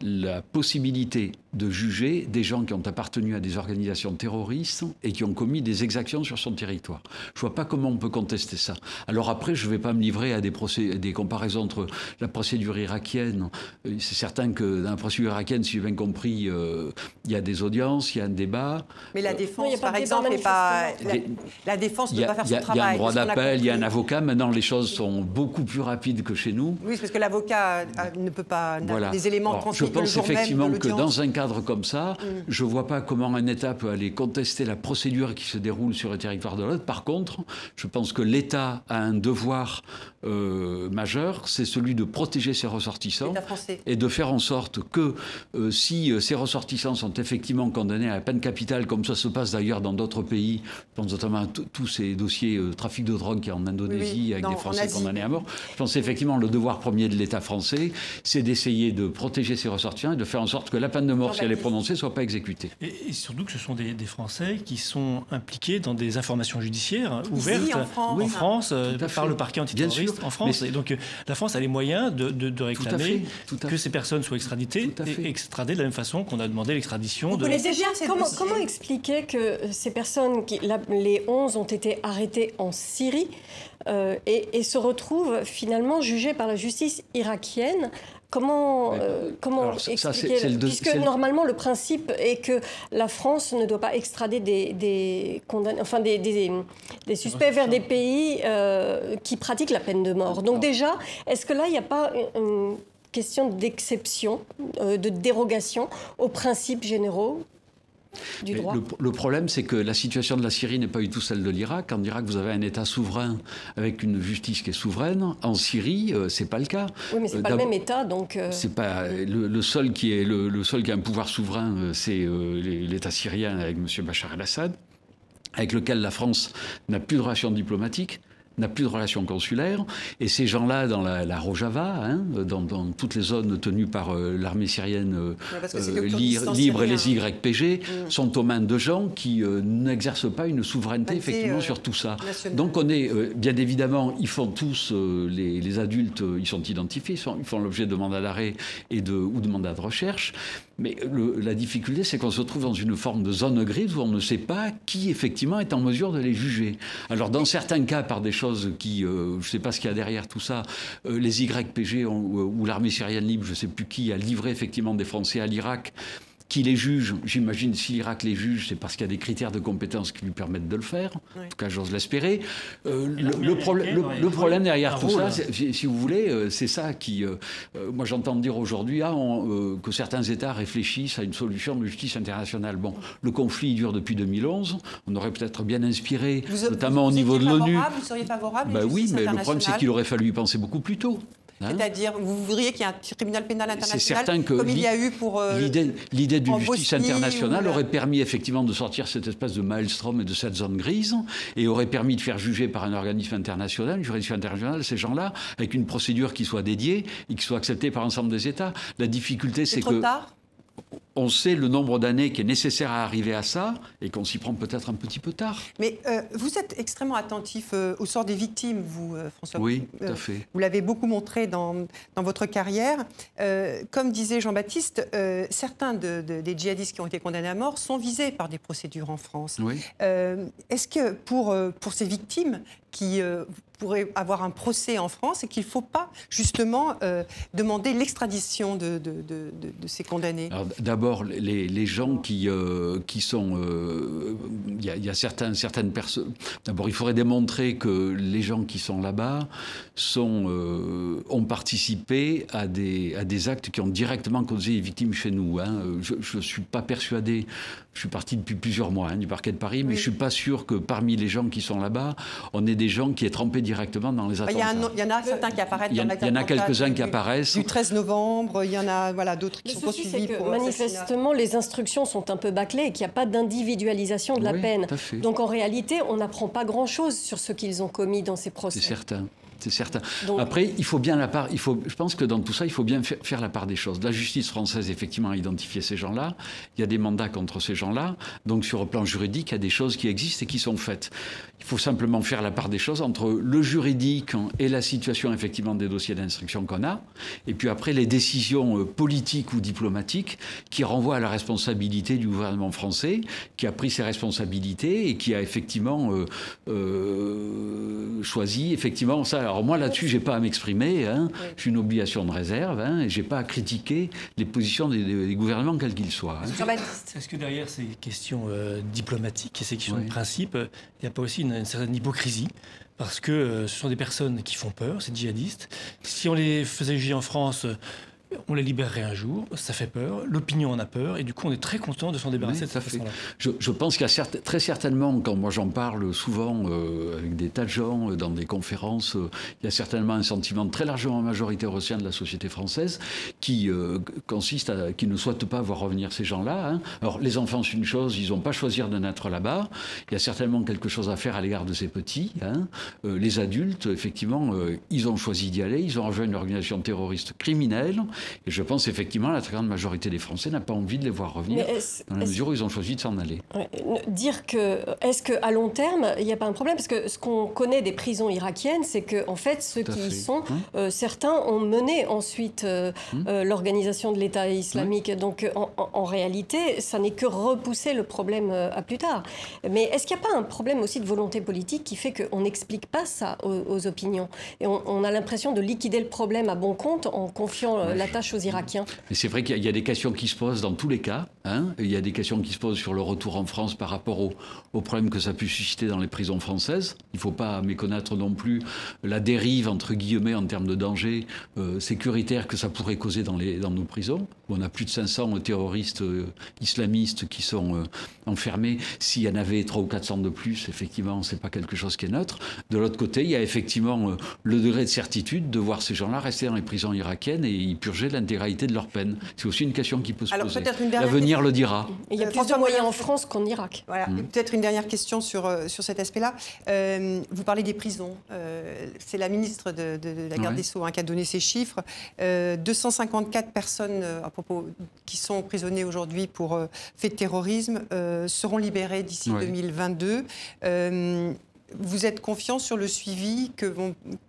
la possibilité de juger des gens qui ont appartenu à des organisations terroristes et qui ont commis des exactions sur son territoire. Je ne vois pas comment on peut contester ça. Alors après, je ne vais pas me livrer à des, procès, des comparaisons entre la procédure irakienne. Euh, c'est certain que dans la procédure irakienne, si j'ai bien compris, euh, il y a des audiences, il y a un débat. Mais la défense, euh, par exemple, n'est pas... La, la, défense ne peut pas faire son travail. Il y a un droit d'appel, il y a un avocat. Maintenant, les choses sont beaucoup plus rapides que chez nous. Oui, parce que l'avocat ne peut pas... Voilà. des éléments transmis Je pense effectivement que dans un cadre comme ça, mm. je ne vois pas comment un État peut aller contester la procédure qui se déroule sur le territoire de l'autre. Par contre, je pense que l'État a un devoir euh, majeur, c'est celui de protéger ses ressortissants et de faire en sorte que euh, si euh, ces ressortissants sont effectivement condamnés à la peine capitale, comme ça se passe d'ailleurs dans d'autres pays, je pense notamment à tous ces dossiers de trafic de drogue qui a en Indonésie avec des Français condamnés à mort, je pense effectivement le devoir premier de l'État français, c'est d'essayer de protéger ses ressortissants et de faire en sorte que la peine de mort, si elle est prononcée, ne soit pas exécutée. Et, surtout que ce sont des, Français qui sont impliqués dans des informations judiciaires ouvertes en France, par le parquet antiterroriste en France. Et donc la France a les moyens de, de, réclamer que ces personnes soient extraditées et extradées de la même façon qu'on a demandé l'extradition de. Bien comment, comment expliquer que ces personnes, qui, les 11 ont été arrêtées en Syrie euh, et, et, se retrouvent finalement jugées par la justice irakienne Comment, euh, comment expliquer le, Puisque normalement le principe est que la France ne doit pas extrader des, des enfin des, des, suspects vers des pays euh, qui pratiquent la peine de mort. Donc déjà, est-ce que là il n'y a pas une question d'exception, euh, de dérogation aux principes généraux le, problème, c'est que la situation de la Syrie n'est pas du tout celle de l'Irak. En Irak, vous avez un État souverain avec une justice qui est souveraine. En Syrie, euh, c'est pas le cas. Oui, mais c'est euh, pas le même État, donc. Euh, c'est pas le, seul qui est le, seul qui a un pouvoir souverain, c'est l'État syrien avec M. Bachar el-Assad, avec lequel la France n'a plus de relations diplomatiques n'a plus de relations consulaires. Et ces gens-là, dans la, Rojava, hein, dans, toutes les zones tenues par euh, l'armée syrienne euh, euh, libre et les YPG, mm. sont aux mains de gens qui n'exercent pas une souveraineté effectivement sur tout ça. Donc on est, bien évidemment, ils font tous, les, adultes, ils sont identifiés, ils, font l'objet de mandats d'arrêt et de, ou de mandats de recherche. Mais la difficulté, c'est qu'on se trouve dans une forme de zone grise où on ne sait pas qui effectivement est en mesure de les juger. Alors dans certains cas, par des choses qui, euh, je ne sais pas ce qu'il y a derrière tout ça, euh, les YPG ou l'armée syrienne libre, je ne sais plus qui, a livré effectivement des Français à l'Irak qui les juge, j'imagine si l'Irak les juge, c'est parce qu'il y a des critères de compétence qui lui permettent de le faire. En tout cas, j'ose l'espérer. Euh, le, problème derrière tout ça, si vous voulez, euh, c'est ça qui... Euh, moi, j'entends dire aujourd'hui ah, que certains États réfléchissent à une solution de justice internationale. Bon, le conflit dure depuis 2011. On aurait peut-être bien inspiré, notamment au niveau de l'ONU. Vous seriez favorable bah Oui, mais le problème, c'est qu'il aurait fallu y penser beaucoup plus tôt. Hein C'est-à-dire, vous voudriez qu'il y ait un tribunal pénal international certain que comme il y a eu pour. Euh, l'idée d'une justice internationale aurait permis effectivement de sortir cette espèce de maelstrom et de cette zone grise et aurait permis de faire juger par un organisme international, une juridiction internationale, ces gens-là, avec une procédure qui soit dédiée et qui soit acceptée par l'ensemble des États. La difficulté, c'est que. Tard? On sait le nombre d'années qui est nécessaire à arriver à ça et qu'on s'y prend peut-être un petit peu tard. Mais euh, vous êtes extrêmement attentif euh, au sort des victimes, vous, euh, François. Oui, tout à fait. Vous l'avez beaucoup montré dans, dans votre carrière. comme disait Jean-Baptiste, certains des djihadistes qui ont été condamnés à mort sont visés par des procédures en France. Oui. Est-ce que pour, pour ces victimes, qui euh, pourrait avoir un procès en France et qu'il ne faut pas justement euh, demander l'extradition de, de, ces condamnés? D'abord, d'abord, les, les, gens qui, euh, qui sont... Euh, il y, a certains, certaines personnes... D'abord, il faudrait démontrer que les gens qui sont là-bas sont, euh, ont participé à des, à des actes qui ont directement causé les victimes chez nous. Hein. Je ne suis pas persuadé je suis parti depuis plusieurs mois hein, du parquet de Paris, mais je ne suis pas sûr que parmi les gens qui sont là-bas, on ait des gens qui aient trempé directement dans les attentats. Il y, en a certains qui apparaissent. Il y, en a quelques-uns qui apparaissent. Du 13 novembre, il y en a voilà, d'autres qui sont poursuivis. Que manifestement, les instructions sont un peu bâclées et qu'il n'y a pas d'individualisation de la peine. Donc en réalité, on n'apprend pas grand-chose sur ce qu'ils ont commis dans ces procès. C'est certain c'est certain. Après, il faut bien la part. Il faut, je pense que dans tout ça, il faut bien faire la part des choses. La justice française, effectivement, a identifié ces gens-là. Il y a des mandats contre ces gens-là. Donc, sur le plan juridique, il y a des choses qui existent et qui sont faites. Il faut simplement faire la part des choses entre le juridique et la situation, effectivement, des dossiers d'instruction qu'on a. Et puis après, les décisions euh, politiques ou diplomatiques qui renvoient à la responsabilité du gouvernement français, qui a pris ses responsabilités et qui a effectivement euh, euh, choisi, effectivement, ça alors moi là-dessus, j'ai pas à m'exprimer. Hein. J'ai une obligation de réserve hein, et j'ai pas à critiquer les positions des, gouvernements quels qu'ils soient. Hein. Est-ce que derrière ces questions euh, diplomatiques et ces questions de principe, il n'y a pas aussi une, certaine hypocrisie? Parce que euh, ce sont des personnes qui font peur, ces djihadistes. Si on les faisait juger en France, on les libérerait un jour, ça fait peur, l'opinion en a peur, et du coup on est très content de s'en débarrasser de cette façon-là. Je, pense qu'il y a très certainement, quand moi j'en parle souvent euh, avec des tas de gens, euh, dans des conférences, euh, il y a certainement un sentiment très largement majoritaire au sein de la société française qui consiste à qui ne souhaite pas voir revenir ces gens-là. Hein. Alors les enfants c'est une chose, ils n'ont pas choisi de naître là-bas, il y a certainement quelque chose à faire à l'égard de ces petits. Hein. les adultes, effectivement, ils ont choisi d'y aller, ils ont rejoint une organisation terroriste criminelle, et je pense effectivement la très grande majorité des Français n'a pas envie de les voir revenir, dans la mesure où ils ont choisi de s'en aller. Dire que, est-ce qu'à long terme, il n'y a pas un problème? Parce que ce qu'on connaît des prisons irakiennes, c'est que en fait, ceux qui y sont, hein? euh, certains ont mené ensuite euh, hum euh, l'organisation de l'État islamique. Donc en, réalité, ça n'est que repousser le problème à plus tard. Mais est-ce qu'il n'y a pas un problème aussi de volonté politique qui fait qu'on n'explique pas ça aux, opinions? Et on, a l'impression de liquider le problème à bon compte en confiant la Mais c'est vrai qu'il y, a des questions qui se posent dans tous les cas. Hein. Il y a des questions qui se posent sur le retour en France par rapport aux au problèmes que ça peut susciter dans les prisons françaises. Il ne faut pas méconnaître non plus la dérive, entre guillemets, en termes de danger euh, sécuritaire que ça pourrait causer dans, nos prisons. On a plus de 500 terroristes euh, islamistes qui sont euh, enfermés. S'il y en avait 300 ou 400 de plus, effectivement, c'est pas quelque chose qui est neutre. De l'autre côté, il y a effectivement le degré de certitude de voir ces gens-là rester dans les prisons irakiennes et y purger l'intégralité de leur peine. C'est aussi une question qui peut se poser. L'avenir le dira. il y a plus de moyens en France qu'en Irak. Voilà. Mmh. Peut-être une dernière question sur, euh, sur cet aspect-là. Euh, vous parlez des prisons. Euh, c'est la ministre de, la garde des Sceaux hein, qui a donné ces chiffres. 254 personnes à propos, qui sont emprisonnées aujourd'hui pour faits de terrorisme seront libérées d'ici 2022 vous êtes confiant sur le suivi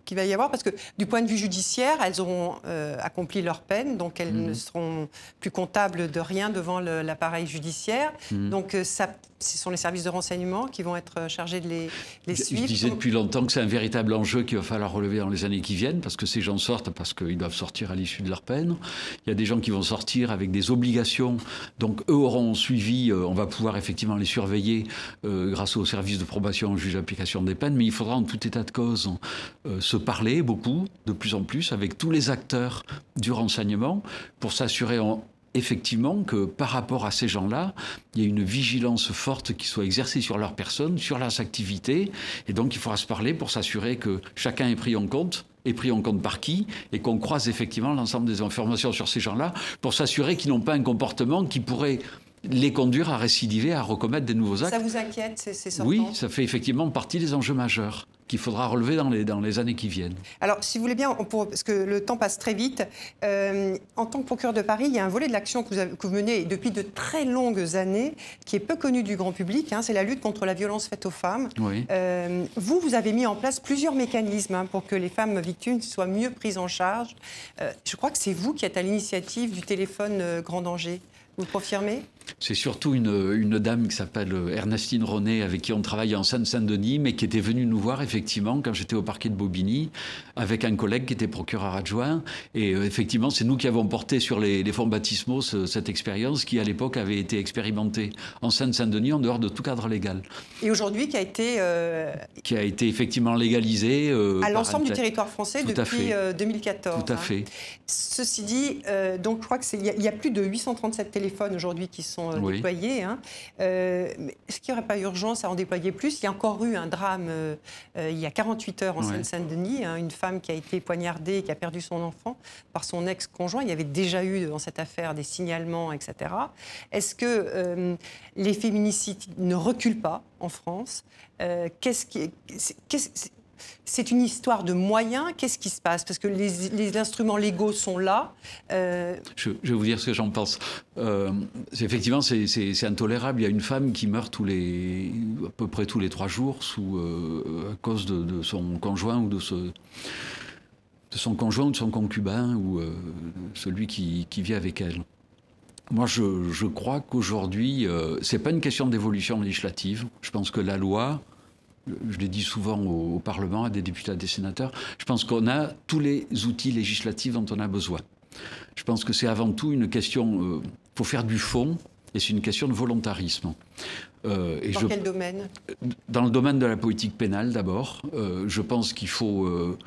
qu'il va y avoir? Parce que du point de vue judiciaire, elles auront euh, accompli leur peine, donc elles ne mhm. seront plus comptables de rien devant l'appareil judiciaire. Mhm. Donc euh, ça, ce sont les services de renseignement qui vont être euh, chargés de les, les suivre. Je disais depuis longtemps que c'est un véritable enjeu qu'il va falloir relever dans les années qui viennent, parce que ces gens sortent parce qu'ils doivent sortir à l'issue de leur peine. Il y a des gens qui vont sortir avec des obligations, donc eux auront suivi, on va pouvoir effectivement les surveiller grâce aux services de probation, au juge d'application des peines, mais il faudra en tout état de cause euh, se parler beaucoup, de plus en plus, avec tous les acteurs du renseignement pour s'assurer effectivement que par rapport à ces gens-là, il y a une vigilance forte qui soit exercée sur leur personne, sur leurs activités, et donc il faudra se parler pour s'assurer que chacun est pris en compte est pris en compte par qui et qu'on croise effectivement l'ensemble des informations sur ces gens-là pour s'assurer qu'ils n'ont pas un comportement qui pourrait les conduire à récidiver, à recommettre des nouveaux actes. Ça vous inquiète, ces, sortants Oui, ça fait effectivement partie des enjeux majeurs qu'il faudra relever dans les, dans les années qui viennent. Alors, si vous voulez bien, parce que le temps passe très vite, euh, en tant que procureur de Paris, il y a un volet de l'action que, que, vous menez depuis de très longues années, qui est peu connu du grand public, hein, c'est la lutte contre la violence faite aux femmes. Euh, vous, vous avez mis en place plusieurs mécanismes hein, pour que les femmes victimes soient mieux prises en charge. Euh, je crois que c'est vous qui êtes à l'initiative du téléphone grand danger. Vous confirmez? C'est surtout une, une, dame qui s'appelle Ernestine René, avec qui on travaille en Seine-Saint-Denis, mais qui était venue nous voir effectivement quand j'étais au parquet de Bobigny, avec un collègue qui était procureur adjoint. Et euh, effectivement, c'est nous qui avons porté sur les, les fonds baptismaux cette expérience qui, à l'époque, avait été expérimentée en Seine-Saint-Denis en dehors de tout cadre légal. Et aujourd'hui, qui a été... Euh, qui a été effectivement légalisée. Euh, à l'ensemble du territoire français tout depuis 2014. Tout à fait. Ceci dit, donc je crois qu'il y, y, a plus de 837 téléphones aujourd'hui qui sont euh, déployés. Hein. Euh, est-ce qu'il n'y aurait pas urgence à en déployer plus? Il y a encore eu un drame euh, il y a 48 heures en Seine-Saint-Denis, hein, une femme qui a été poignardée et qui a perdu son enfant par son ex-conjoint. Il y avait déjà eu dans cette affaire des signalements, etc. Est-ce que les féminicides ne reculent pas en France? Qu'est-ce qui, c'est une histoire de moyens. Qu'est-ce qui se passe? Parce que les, instruments légaux sont là. Euh, je, vais vous dire ce que j'en pense. Euh, effectivement, c'est intolérable. Il y a une femme qui meurt tous les, à peu près tous les trois jours euh, à cause de, son conjoint ou de, son conjoint ou de son concubin ou celui qui, vit avec elle. Moi, je, je crois qu'aujourd'hui, ce n'est pas une question d'évolution législative. Je pense que la loi, je l'ai dit souvent au, Parlement, à des députés, à des sénateurs, je pense qu'on a tous les outils législatifs dont on a besoin. Je pense que c'est avant tout une question, il euh, faut faire du fond, et c'est une question de volontarisme. Euh, et Dans quel domaine? Dans le domaine de la politique pénale d'abord. Euh, je pense qu'il faut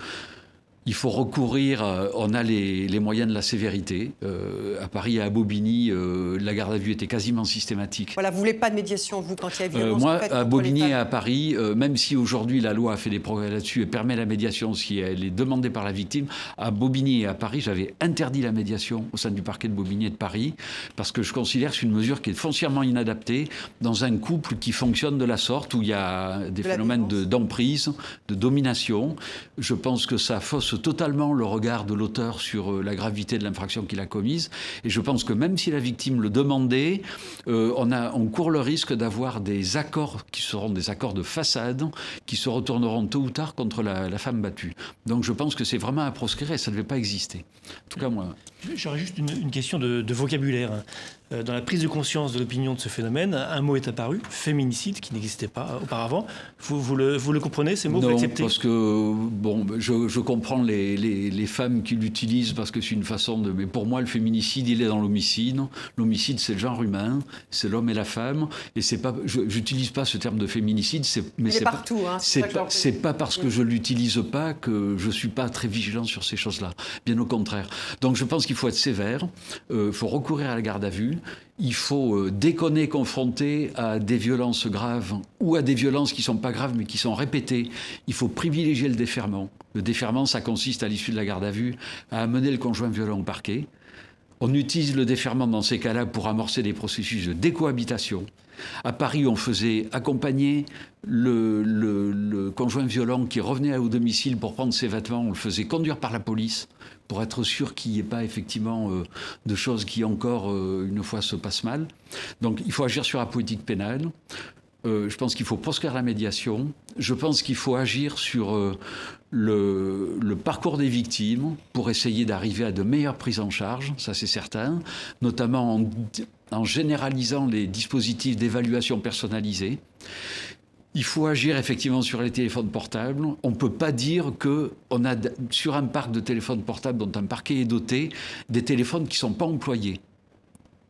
il faut recourir, on a les, moyens de la sévérité. Euh, à Paris et à Bobigny, euh, la garde à vue était quasiment systématique. Voilà, vous voulez pas de médiation, vous, quand il y a violence euh, Moi, à Bobigny et à Paris, même si aujourd'hui la loi a fait des progrès là-dessus et permet la médiation si elle est demandée par la victime, à Bobigny et à Paris, j'avais interdit la médiation au sein du parquet de Bobigny et de Paris, parce que je considère que c'est une mesure qui est foncièrement inadaptée dans un couple qui fonctionne de la sorte, où il y a des phénomènes d'emprise, de, de domination. Je pense que ça fausse totalement le regard de l'auteur sur euh, la gravité de l'infraction qu'il a commise. Et je pense que même si la victime le demandait, euh, on, court le risque d'avoir des accords qui seront des accords de façade, qui se retourneront tôt ou tard contre la, femme battue. Donc je pense que c'est vraiment à proscrire et ça ne devait pas exister. En tout cas, moi. J'aurais juste une, question de vocabulaire. Euh, dans la prise de conscience de l'opinion de ce phénomène, un mot est apparu, féminicide, qui n'existait pas auparavant. Vous, vous, le, vous le comprenez, ces mots Non, parce que, bon, je, je comprends les, les, les, femmes qui l'utilisent parce que c'est une façon de... Mais pour moi, le féminicide, il est dans l'homicide. L'homicide, c'est le genre humain, c'est l'homme et la femme. Et c'est pas... J'utilise pas ce terme de féminicide, mais c'est partout. Hein, c'est pas, pas, parce que je l'utilise pas que je suis pas très vigilant sur ces choses-là. Bien au contraire. Donc je pense qu'il faut être sévère, il euh, faut recourir à la garde à vue, il faut euh, déconner confronter à des violences graves ou à des violences qui ne sont pas graves mais qui sont répétées. Il faut privilégier le déferment. Le déferment, ça consiste à l'issue de la garde à vue à amener le conjoint violent au parquet. On utilise le déferment dans ces cas-là pour amorcer des processus de décohabitation. À Paris, on faisait accompagner le, conjoint violent qui revenait au domicile pour prendre ses vêtements, on le faisait conduire par la police pour être sûr qu'il n'y ait pas effectivement euh, de choses qui encore, euh, une fois, se passent mal. Donc il faut agir sur la politique pénale. Euh, je pense qu'il faut proscrire la médiation. Je pense qu'il faut agir sur le, le, parcours des victimes pour essayer d'arriver à de meilleures prises en charge, ça c'est certain, notamment en, généralisant les dispositifs d'évaluation personnalisée. Il faut agir effectivement sur les téléphones portables. On ne peut pas dire que on a sur un parc de téléphones portables dont un parquet est doté des téléphones qui ne sont pas employés.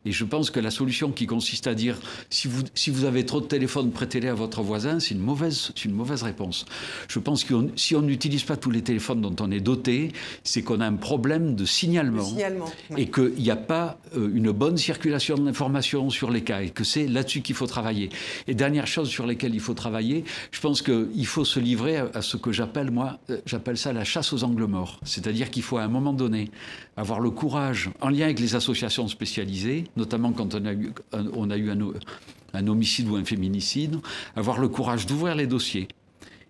Et je pense que la solution qui consiste à dire si vous, si vous avez trop de téléphones, prêtez-les à votre voisin, c'est une mauvaise, une mauvaise réponse. Je pense que si on n'utilise pas tous les téléphones dont on est doté, c'est qu'on a un problème de signalement. Et qu'il n'y a pas euh, une bonne circulation de l'information sur les cas et que c'est là-dessus qu'il faut travailler. Et dernière chose sur laquelle il faut travailler, je pense qu'il faut se livrer à, ce que j'appelle, moi, euh, j'appelle ça la chasse aux angles morts. C'est-à-dire qu'il faut à un moment donné avoir le courage, en lien avec les associations spécialisées, notamment quand on a eu, un, homicide ou un féminicide, avoir le courage d'ouvrir les dossiers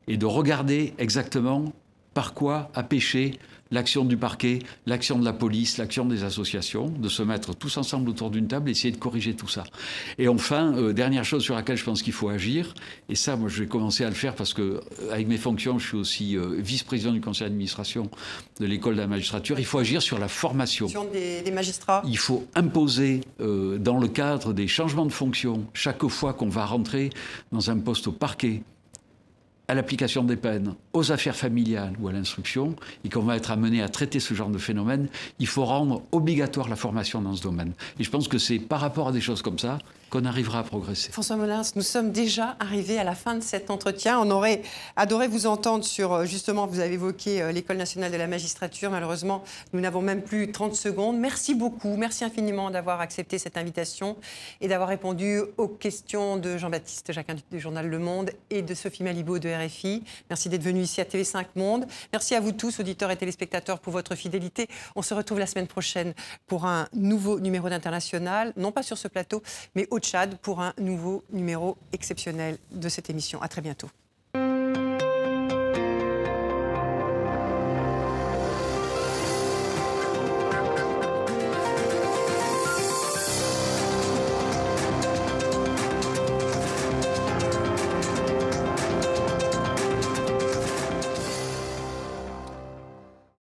et de regarder exactement par quoi a péché l'action du parquet, l'action de la police, l'action des associations, de se mettre tous ensemble autour d'une table et essayer de corriger tout ça. Et enfin, euh, dernière chose sur laquelle je pense qu'il faut agir, et ça, moi, je vais commencer à le faire parce que, euh, avec mes fonctions, je suis aussi euh, vice-président du conseil d'administration de l'école de la magistrature. Il faut agir sur la formation. Des, des magistrats. Il faut imposer, dans le cadre des changements de fonction, chaque fois qu'on va rentrer dans un poste au parquet, à l'application des peines, aux affaires familiales ou à l'instruction, et qu'on va être amené à traiter ce genre de phénomène, il faut rendre obligatoire la formation dans ce domaine. Et je pense que c'est par rapport à des choses comme ça qu'on arrivera à progresser. François Molins, nous sommes déjà arrivés à la fin de cet entretien. On aurait adoré vous entendre sur, euh, justement, vous avez évoqué euh, l'École nationale de la magistrature. Malheureusement, nous n'avons même plus 30 secondes. Merci beaucoup, merci infiniment d'avoir accepté cette invitation et d'avoir répondu aux questions de Jean-Baptiste Jacquin du journal Le Monde et de Sophie Malibaud de RFI. Merci d'être venu ici à TV5 Monde. Merci à vous tous, auditeurs et téléspectateurs, pour votre fidélité. On se retrouve la semaine prochaine pour un nouveau numéro d'International, non pas sur ce plateau, mais au Tchad pour un nouveau numéro exceptionnel de cette émission. À très bientôt.